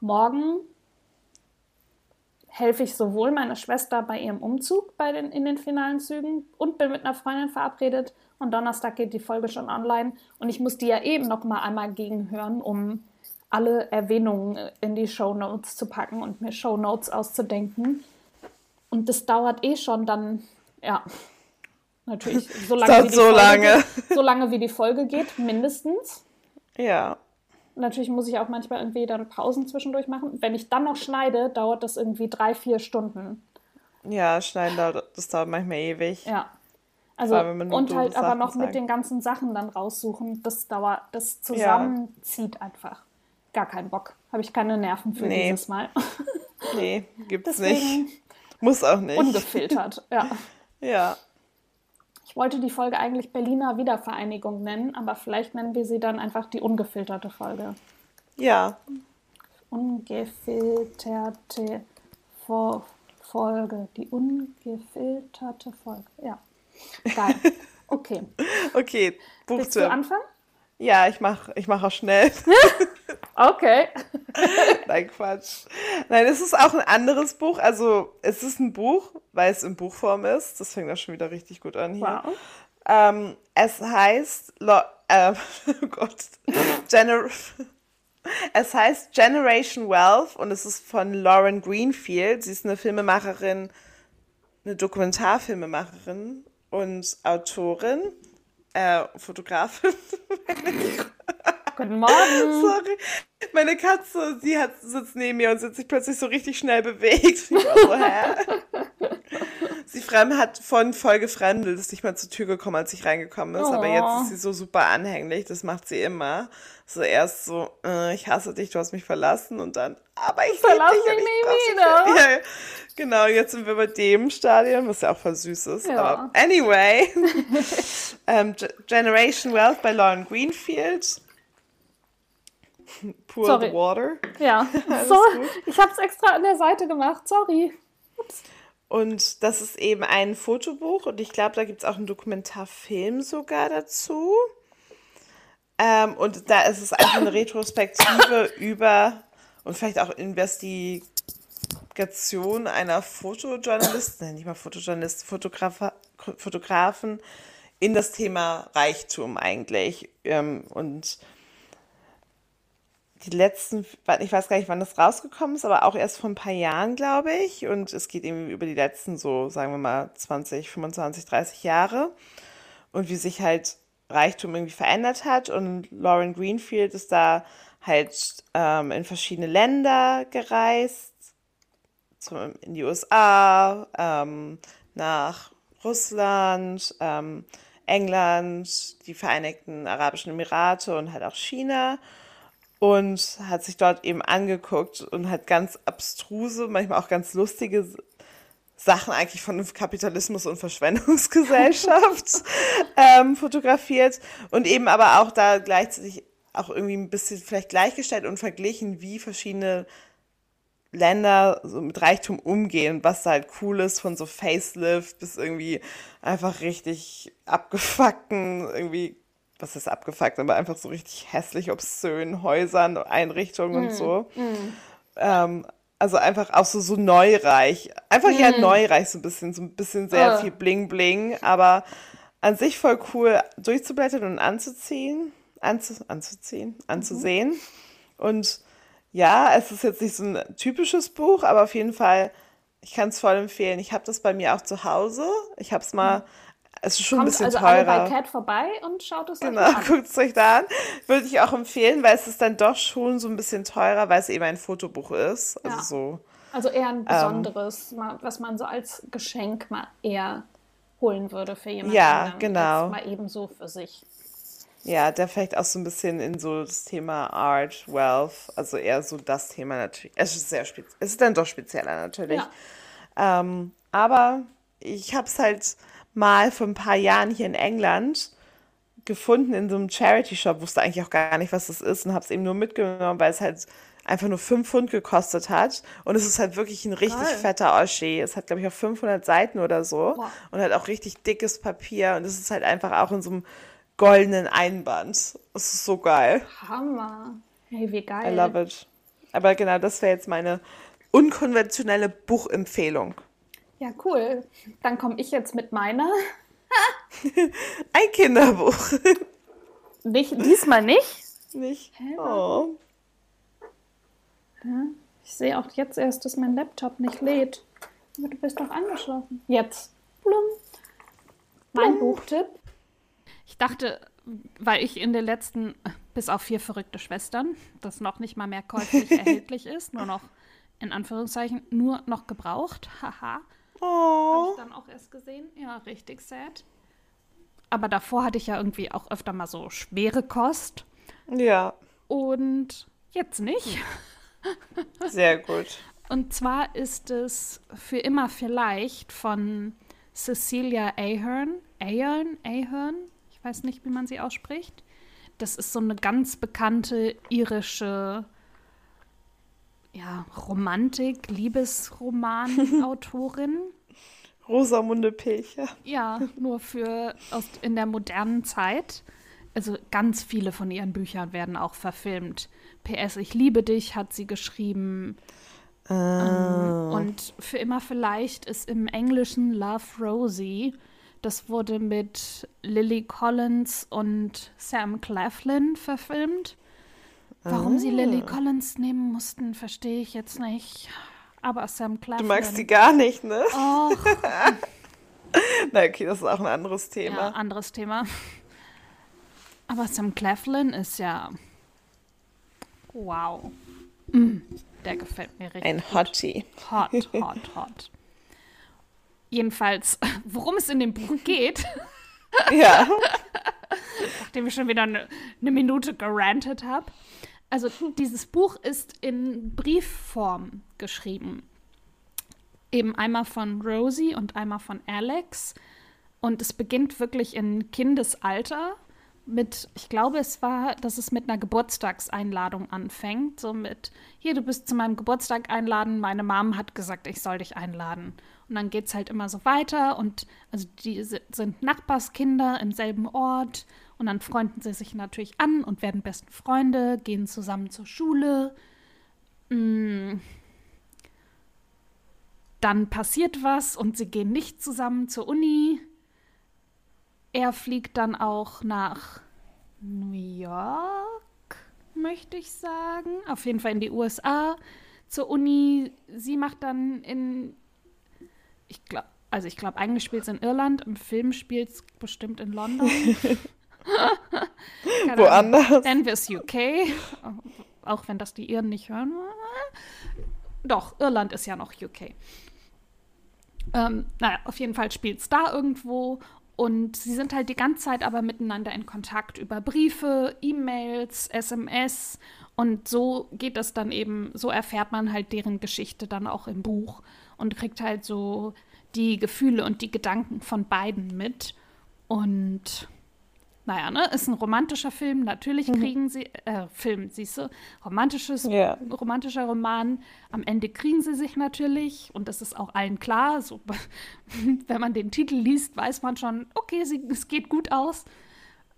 A: morgen helfe ich sowohl meiner Schwester bei ihrem Umzug bei den, in den finalen Zügen und bin mit einer Freundin verabredet. Und Donnerstag geht die Folge schon online. Und ich muss die ja eben noch mal einmal gegenhören, um alle Erwähnungen in die Shownotes zu packen und mir Shownotes auszudenken. Und das dauert eh schon dann, ja, natürlich so lange, wie die
B: so
A: Folge
B: lange.
A: Geht, so lange wie die Folge geht, mindestens.
B: Ja.
A: Natürlich muss ich auch manchmal irgendwie dann Pausen zwischendurch machen. Wenn ich dann noch schneide, dauert das irgendwie drei, vier Stunden.
B: Ja, schneiden dauert, das dauert manchmal ewig.
A: Ja. Also, und halt aber noch mit
B: sagt.
A: den ganzen Sachen dann raussuchen, das dauert, das zusammenzieht einfach. Gar keinen Bock. Habe ich keine Nerven für
B: Nee.
A: dieses Mal.
B: Nee, gibt's
A: Deswegen
B: nicht. Muss auch nicht.
A: ungefiltert, ja.
B: Ja.
A: Ich wollte die Folge eigentlich Berliner Wiedervereinigung nennen, aber vielleicht nennen wir sie dann einfach die ungefilterte Folge.
B: Ja.
A: Ungefilterte Fo Folge. Die ungefilterte Folge. Ja. Geil. Okay.
B: Okay,
A: Willst du
B: Buchtipp.
A: anfangen?
B: Ja, ich mach, ich mach auch schnell.
A: Okay.
B: Nein, Quatsch. Nein, es ist auch ein anderes Buch. Also, es ist ein Buch, weil es in Buchform ist. Das fängt auch schon wieder richtig gut an hier.
A: Wow.
B: Ähm, es heißt, Lo äh, oh Gott, Gener es heißt Generation Wealth und es ist von Lauren Greenfield. Sie ist eine Filmemacherin, eine Dokumentarfilmemacherin und Autorin, äh, Fotografin.
A: Guten Morgen.
B: Sorry. Meine Katze, sie hat, sitzt neben mir und sitzt sich plötzlich so richtig schnell bewegt. Ich war so, hä? Sie fremd hat von voll gefremdelt, ist nicht mal zur Tür gekommen, als ich reingekommen ist. Aber
A: Oh.
B: jetzt ist sie so super anhänglich, das macht sie immer. So erst so, äh, ich hasse dich, du hast mich verlassen und dann, aber ich
A: Verlass
B: lieb dich
A: mich
B: und ich
A: nie
B: dich
A: wieder.
B: für- Ja, genau, jetzt sind wir bei dem Stadion, was ja auch voll süß ist.
A: Ja.
B: Aber anyway, ähm, Ge- Generation Wealth bei Lauren Greenfield. Pour
A: Sorry.
B: the water.
A: Ja. So, ich habe es extra an der Seite gemacht. Sorry.
B: Und das ist eben ein Fotobuch und ich glaube, da gibt es auch einen Dokumentarfilm sogar dazu. Ähm, und da ist es einfach eine Retrospektive über und vielleicht auch Investigation einer Fotojournalistin, nein, nicht mal Fotojournalist, Fotografer, Fotografen in das Thema Reichtum eigentlich. Ähm, und die letzten, ich weiß gar nicht, wann das rausgekommen ist, aber auch erst vor ein paar Jahren, glaube ich. Und es geht eben über die letzten so, sagen wir mal, 20, 25, 30 Jahre. Und wie sich halt Reichtum irgendwie verändert hat. Und Lauren Greenfield ist da halt ähm, in verschiedene Länder gereist, zum, in die USA, ähm, nach Russland, ähm, England, die Vereinigten Arabischen Emirate und halt auch China und hat sich dort eben angeguckt und hat ganz abstruse, manchmal auch ganz lustige Sachen eigentlich von Kapitalismus und Verschwendungsgesellschaft ähm, fotografiert und eben aber auch da gleichzeitig auch irgendwie ein bisschen vielleicht gleichgestellt und verglichen, wie verschiedene Länder so mit Reichtum umgehen, was da halt cool ist, von so Facelift bis irgendwie einfach richtig abgefuckten, irgendwie, was ist abgefuckt, aber einfach so richtig hässlich, obszön Häusern, Einrichtungen mm, und so. Mm. Ähm, also einfach auch so, so neureich. Einfach mm. ja neureich so ein bisschen, so ein bisschen sehr oh. viel Bling Bling, aber an sich voll cool durchzublättern und anzuziehen, anzu, anzuziehen, anzusehen. Mhm. Und ja, es ist jetzt nicht so ein typisches Buch, aber auf jeden Fall, ich kann es voll empfehlen. Ich habe das bei mir auch zu Hause. Ich habe es mal, es ist schon Kommt ein bisschen also teurer.
A: Alle bei Cat vorbei und schaut es
B: genau, euch an. Genau, guckt es euch da an. Würde ich auch empfehlen, weil es ist dann doch schon so ein bisschen teurer, weil es eben ein Fotobuch ist. Also
A: ja.
B: so.
A: Also eher ein ähm, besonderes, ähm, was man so als Geschenk mal eher holen würde für jemanden.
B: Ja, genau.
A: Mal eben so für sich.
B: Ja, der vielleicht auch so ein bisschen in so das Thema Art, Wealth, also eher so das Thema natürlich. Es ist sehr speziell. Es ist dann doch spezieller natürlich. Ja. Ähm, aber ich habe es halt mal vor ein paar Jahren hier in England gefunden in so einem Charity-Shop, wusste eigentlich auch gar nicht, was das ist und habe es eben nur mitgenommen, weil es halt einfach nur 5 Pfund gekostet hat. Und es ist halt wirklich ein richtig Geil. fetter Oschi. Es hat, glaube ich, auch 500 Seiten oder so. Wow. Und hat auch richtig dickes Papier. Und es ist halt einfach auch in so einem goldenen Einband. Das ist so geil.
A: Hammer. Hey, wie geil.
B: I love it. Aber genau, das wäre jetzt meine unkonventionelle Buchempfehlung.
A: Ja, cool. Dann komme ich jetzt mit meiner.
B: Ein Kinderbuch.
A: Nicht, diesmal nicht?
B: Nicht. Hä? Oh.
A: Ich sehe auch jetzt erst, dass mein Laptop nicht lädt. Aber du bist doch angeschlossen. Jetzt. Blum. Mein Blum. Buchtipp ich dachte, weil ich in den letzten, bis auf vier verrückte Schwestern, das noch nicht mal mehr käuflich erhältlich ist, nur noch, in Anführungszeichen, nur noch gebraucht, haha. Oh. Habe ich dann auch erst gesehen. Ja, richtig sad. Aber davor hatte ich ja irgendwie auch öfter mal so schwere Kost.
B: Ja.
A: Und jetzt nicht.
B: Sehr gut.
A: Und zwar ist es für immer vielleicht von Cecilia Ahern. Ahern? Ahern? weiß nicht, wie man sie ausspricht. Das ist so eine ganz bekannte irische ja, Romantik, Liebesroman-Autorin.
B: Rosamunde Pilcher.
A: Ja, nur für aus, in der modernen Zeit. Also ganz viele von ihren Büchern werden auch verfilmt. PS, ich liebe dich hat sie geschrieben. Oh. Und für immer vielleicht ist im Englischen Love Rosie das wurde mit Lily Collins und Sam Claflin verfilmt. Warum oh. sie Lily ah. Collins nehmen mussten, verstehe ich jetzt nicht. Aber Sam Claflin.
B: Du magst sie gar nicht, ne?
A: Och.
B: Na, okay, das ist auch ein anderes Thema.
A: Ja, anderes Thema. Aber Sam Claflin ist ja. Wow. Mm, der gefällt mir richtig.
B: Ein Hottie.
A: Hot, hot, hot. Jedenfalls, worum es in dem Buch geht.
B: ja.
A: Nachdem ich schon wieder eine, eine Minute gerantet habe. Also, dieses Buch ist in Briefform geschrieben. Eben einmal von Rosie und einmal von Alex. Und es beginnt wirklich in Kindesalter mit, ich glaube, es war, dass es mit einer Geburtstagseinladung anfängt. So mit, hier, du bist zu meinem Geburtstag einladen, meine Mom hat gesagt, ich soll dich einladen. Und dann geht es halt immer so weiter und also die sind Nachbarskinder im selben Ort und dann freunden sie sich natürlich an und werden besten Freunde, gehen zusammen zur Schule. Mm. Dann passiert was und sie gehen nicht zusammen zur Uni. Er fliegt dann auch nach New York. möchte ich sagen. Auf jeden Fall in die USA zur Uni. Sie macht dann in, ich glaube, also ich glaube, eigentlich spielt es in Irland, im Film spielt es bestimmt in London.
B: Woanders.
A: Dann es UK, auch wenn das die Iren nicht hören. Doch, Irland ist ja noch UK. Ähm, naja, auf jeden Fall spielt es da irgendwo und sie sind halt die ganze Zeit aber miteinander in Kontakt über Briefe, E-Mails, SMS. Und so geht es dann eben, so erfährt man halt deren Geschichte dann auch im Buch und kriegt halt so die Gefühle und die Gedanken von beiden mit. Und naja, ne, ist ein romantischer Film. Natürlich mhm. kriegen sie, äh, Film, siehst du, romantisches, yeah. romantischer Roman. Am Ende kriegen sie sich natürlich und das ist auch allen klar. So, wenn man den Titel liest, weiß man schon, okay, sie, es geht gut aus.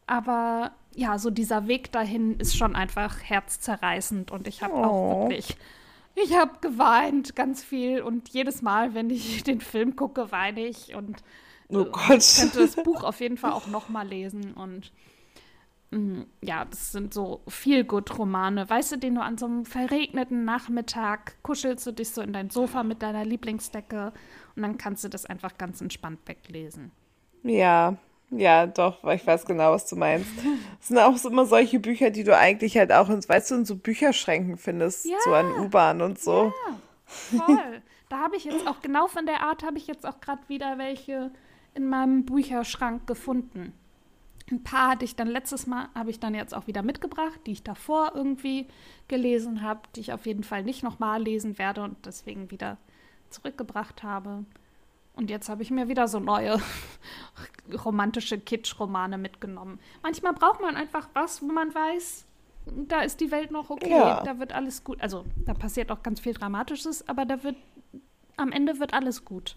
A: Aber ja, so dieser Weg dahin ist schon einfach herzzerreißend und ich habe oh. auch wirklich, ich habe geweint ganz viel und jedes Mal, wenn ich den Film gucke, weine ich und
B: Oh Gott. Ich
A: könnte das Buch auf jeden Fall auch nochmal lesen und mm, ja, das sind so viel gut Romane. Weißt du, den du an so einem verregneten Nachmittag kuschelst du dich so in dein Sofa mit deiner Lieblingsdecke und dann kannst du das einfach ganz entspannt weglesen.
B: Ja, ja, doch, weil ich weiß genau, was du meinst. Es sind auch immer solche Bücher, die du eigentlich halt auch in, weißt du, in so Bücherschränken findest, ja. so an U-Bahn und so.
A: Ja, voll. da habe ich jetzt auch genau von der Art habe ich jetzt auch gerade wieder welche in meinem Bücherschrank gefunden. Ein paar hatte ich dann letztes Mal, habe ich dann jetzt auch wieder mitgebracht, die ich davor irgendwie gelesen habe, die ich auf jeden Fall nicht nochmal lesen werde und deswegen wieder zurückgebracht habe. Und jetzt habe ich mir wieder so neue romantische Kitsch-Romane mitgenommen. Manchmal braucht man einfach was, wo man weiß, da ist die Welt noch okay, ja. da wird alles gut. Also da passiert auch ganz viel Dramatisches, aber da wird am Ende wird alles gut.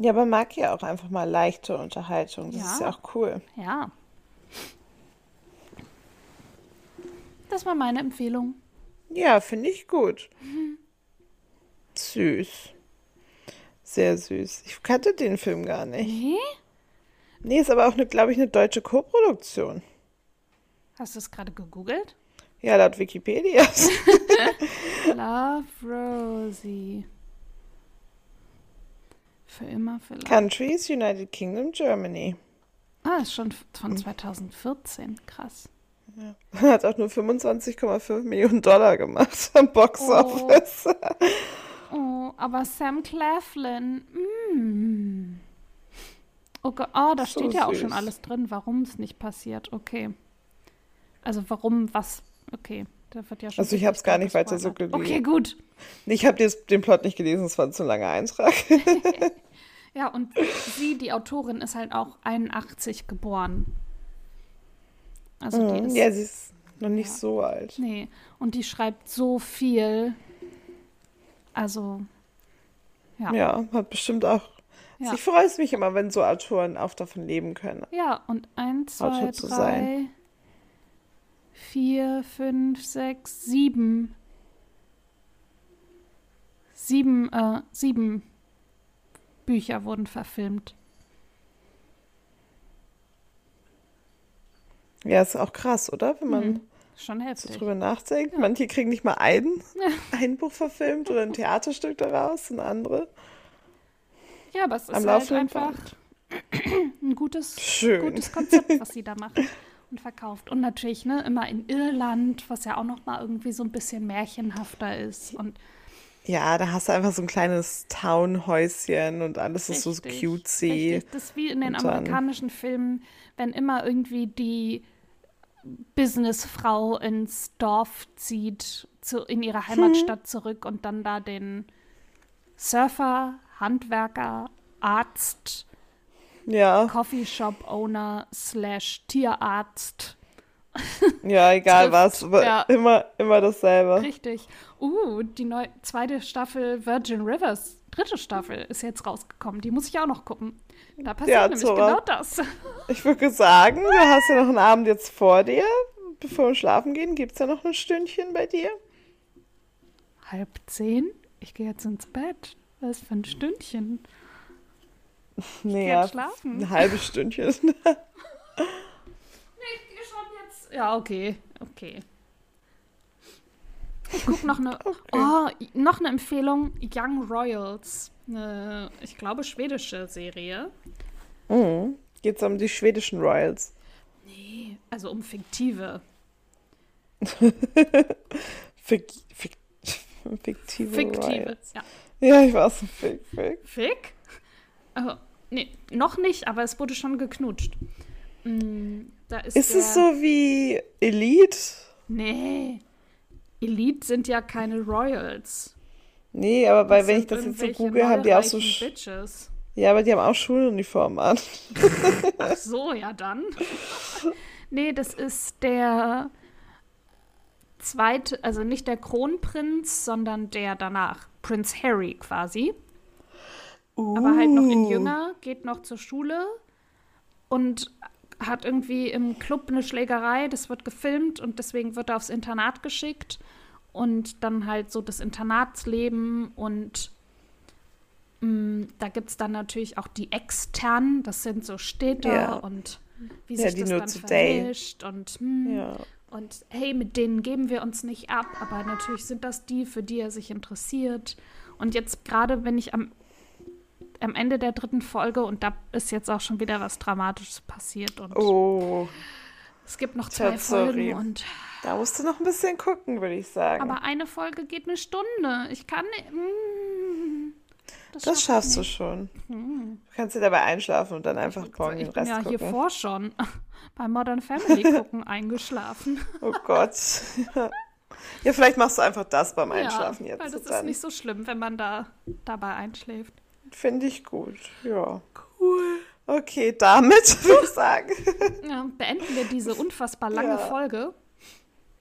B: Ja, man mag ja auch einfach mal leichte Unterhaltung. Das ja. ist ja auch cool.
A: Ja. Das war meine Empfehlung.
B: Ja, finde ich gut. Mhm. Süß. Sehr süß. Ich kannte den Film gar nicht. Nee? Nee, ist aber auch, glaube ich, eine deutsche Koproduktion.
A: Hast du es gerade gegoogelt?
B: Ja, laut Wikipedia.
A: Love Rosie. Für immer vielleicht.
B: Countries, United Kingdom, Germany.
A: Ah, ist schon von 2014. Krass.
B: Ja. Hat auch nur 25,5 Millionen Dollar gemacht am Boxoffice.
A: Oh. oh, aber Sam Claflin. Mm. Okay. Oh, da so steht ja süß. auch schon alles drin, warum es nicht passiert. Okay. Also warum, was. Okay. Da wird ja schon
B: also ich habe es gar nicht weiter so gelesen.
A: Okay, gut.
B: Ich habe den Plot nicht gelesen, es war ein zu langer Eintrag.
A: ja, und sie, die Autorin, ist halt auch 81 geboren.
B: Also die mhm. ist, ja, sie ist noch nicht ja, so alt.
A: Nee, und die schreibt so viel. Also, ja.
B: Ja, hat bestimmt auch. Ja. Ich freue mich immer, wenn so Autoren auch davon leben können.
A: Ja, und eins, zwei, drei, sein. vier, fünf, sechs, sieben Sieben, äh, sieben Bücher wurden verfilmt.
B: Ja, ist auch krass, oder? Wenn man mhm.
A: Schon heftig.
B: so drüber nachdenkt. Ja. Manche kriegen nicht mal ein, ein Buch verfilmt oder ein Theaterstück daraus, und andere.
A: Ja, aber es ist halt einfach ein gutes, gutes Konzept, was sie da macht und verkauft. Und natürlich ne, immer in Irland, was ja auch noch mal irgendwie so ein bisschen märchenhafter ist. Und
B: ja, da hast du einfach so ein kleines Townhäuschen und alles ist richtig, so cutesy.
A: Richtig. Das ist wie in den amerikanischen Filmen, wenn immer irgendwie die Businessfrau ins Dorf zieht, zu, in ihre Heimatstadt hm. zurück und dann da den Surfer, Handwerker, Arzt,
B: ja.
A: Coffeeshop-Owner slash Tierarzt
B: ja, egal was, ja. immer, immer dasselbe.
A: Richtig. Uh, die neue, zweite Staffel Virgin Rivers, dritte Staffel, ist jetzt rausgekommen. Die muss ich auch noch gucken. Da passiert ja, nämlich Zora. genau das.
B: Ich würde sagen, du hast ja noch einen Abend jetzt vor dir. Bevor wir schlafen gehen, gibt es ja noch ein Stündchen bei dir?
A: Halb zehn? Ich gehe jetzt ins Bett. Was für ein Stündchen?
B: Ich nee, schlafen. Ein halbes Stündchen.
A: Ja, okay, okay. Ich gucke noch eine, okay. oh, noch eine Empfehlung, Young Royals. Eine, ich glaube, schwedische Serie.
B: Mhm. Geht es um die schwedischen Royals?
A: Nee, also um fiktive.
B: Fik, fik, fiktive,
A: fiktive
B: Royals. Ja. ja, ich weiß. Fick, fick.
A: Fick? Oh, nee, noch nicht, aber es wurde schon geknutscht. Mm, ist
B: ist es so wie Elite?
A: Nee. Elite sind ja keine Royals.
B: Nee, aber bei, wenn ich das jetzt so google, haben die auch so. Bitches. Ja, aber die haben auch Schuluniformen an.
A: Ach so, ja dann. Nee, das ist der zweite, also nicht der Kronprinz, sondern der danach. Prinz Harry quasi. Uh. Aber halt noch in uh. Jünger, geht noch zur Schule und hat irgendwie im Club eine Schlägerei, das wird gefilmt und deswegen wird er aufs Internat geschickt und dann halt so das Internatsleben und mh, mm, da gibt es dann natürlich auch die externen, das sind so Städte ja. und wie sich ja, das dann vermischt und mh, hm, ja. und hey, mit denen geben wir uns nicht ab, aber natürlich sind das die, für die er sich interessiert und jetzt gerade, wenn ich am am Ende der dritten Folge und da ist jetzt auch schon wieder was Dramatisches passiert und
B: oh.
A: es gibt noch zwei Tja, Folgen und
B: da musst du noch ein bisschen gucken, würde ich sagen.
A: Aber eine Folge geht eine Stunde. Ich kann. Mm,
B: das, das schaffst du schon. Hm. Du kannst dir dabei einschlafen und dann einfach morgen den Rest
A: ja
B: gucken.
A: Ja, hiervor schon bei Modern Family gucken eingeschlafen.
B: Oh Gott. Ja. vielleicht machst du einfach das beim Einschlafen ja, jetzt.
A: Weil das ist nicht so schlimm, wenn man da dabei einschläft.
B: Finde ich gut, ja. Cool. Okay, damit würde ich sagen.
A: Ja, beenden wir diese unfassbar lange ja. Folge.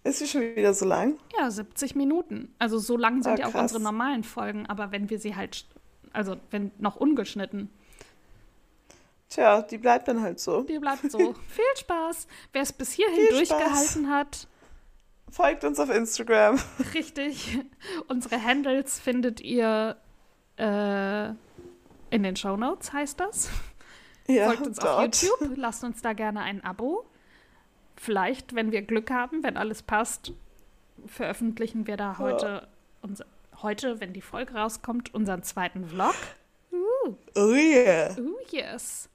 B: Ist sie schon wieder so lang?
A: Ja, 70 Minuten. Also so lang sind ah, ja auch unsere normalen Folgen, aber wenn wir sie halt, also wenn noch ungeschnitten.
B: Tja, die bleibt dann halt so.
A: Die bleibt so. Viel Spaß. Wer es bis hierhin Viel durchgehalten Spaß. hat.
B: Folgt uns auf Instagram.
A: Richtig. Unsere Handles findet ihr äh, in den Show Notes heißt das. Ja, Folgt uns dort. auf YouTube, lasst uns da gerne ein Abo. Vielleicht, wenn wir Glück haben, wenn alles passt, veröffentlichen wir da heute, ja. unser, heute, wenn die Folge rauskommt, unseren zweiten Vlog.
B: Uh. Oh yeah.
A: Oh yes.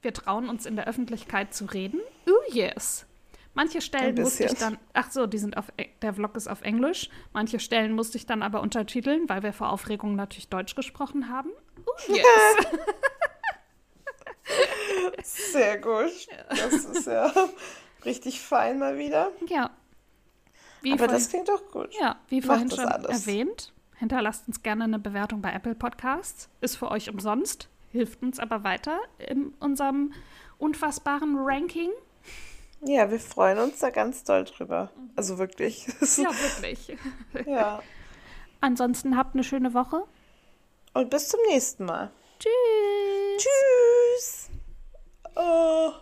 A: Wir trauen uns in der Öffentlichkeit zu reden. Oh yes. Manche Stellen musste ich dann, ach so, die sind auf, der Vlog ist auf Englisch. Manche Stellen musste ich dann aber untertiteln, weil wir vor Aufregung natürlich Deutsch gesprochen haben. Oh, yes.
B: Sehr gut. Das ist ja richtig fein mal wieder.
A: Ja.
B: Wie Aber das klingt doch gut.
A: Ja, wie vorhin schon alles. erwähnt, hinterlasst uns gerne eine Bewertung bei Apple Podcasts. Ist für euch umsonst, hilft uns aber weiter in unserem unfassbaren Ranking.
B: Ja, wir freuen uns da ganz doll drüber. Also wirklich.
A: Ja, wirklich.
B: ja.
A: Ansonsten habt eine schöne Woche.
B: Und bis zum nächsten Mal.
A: Tschüss.
B: Tschüss. Oh.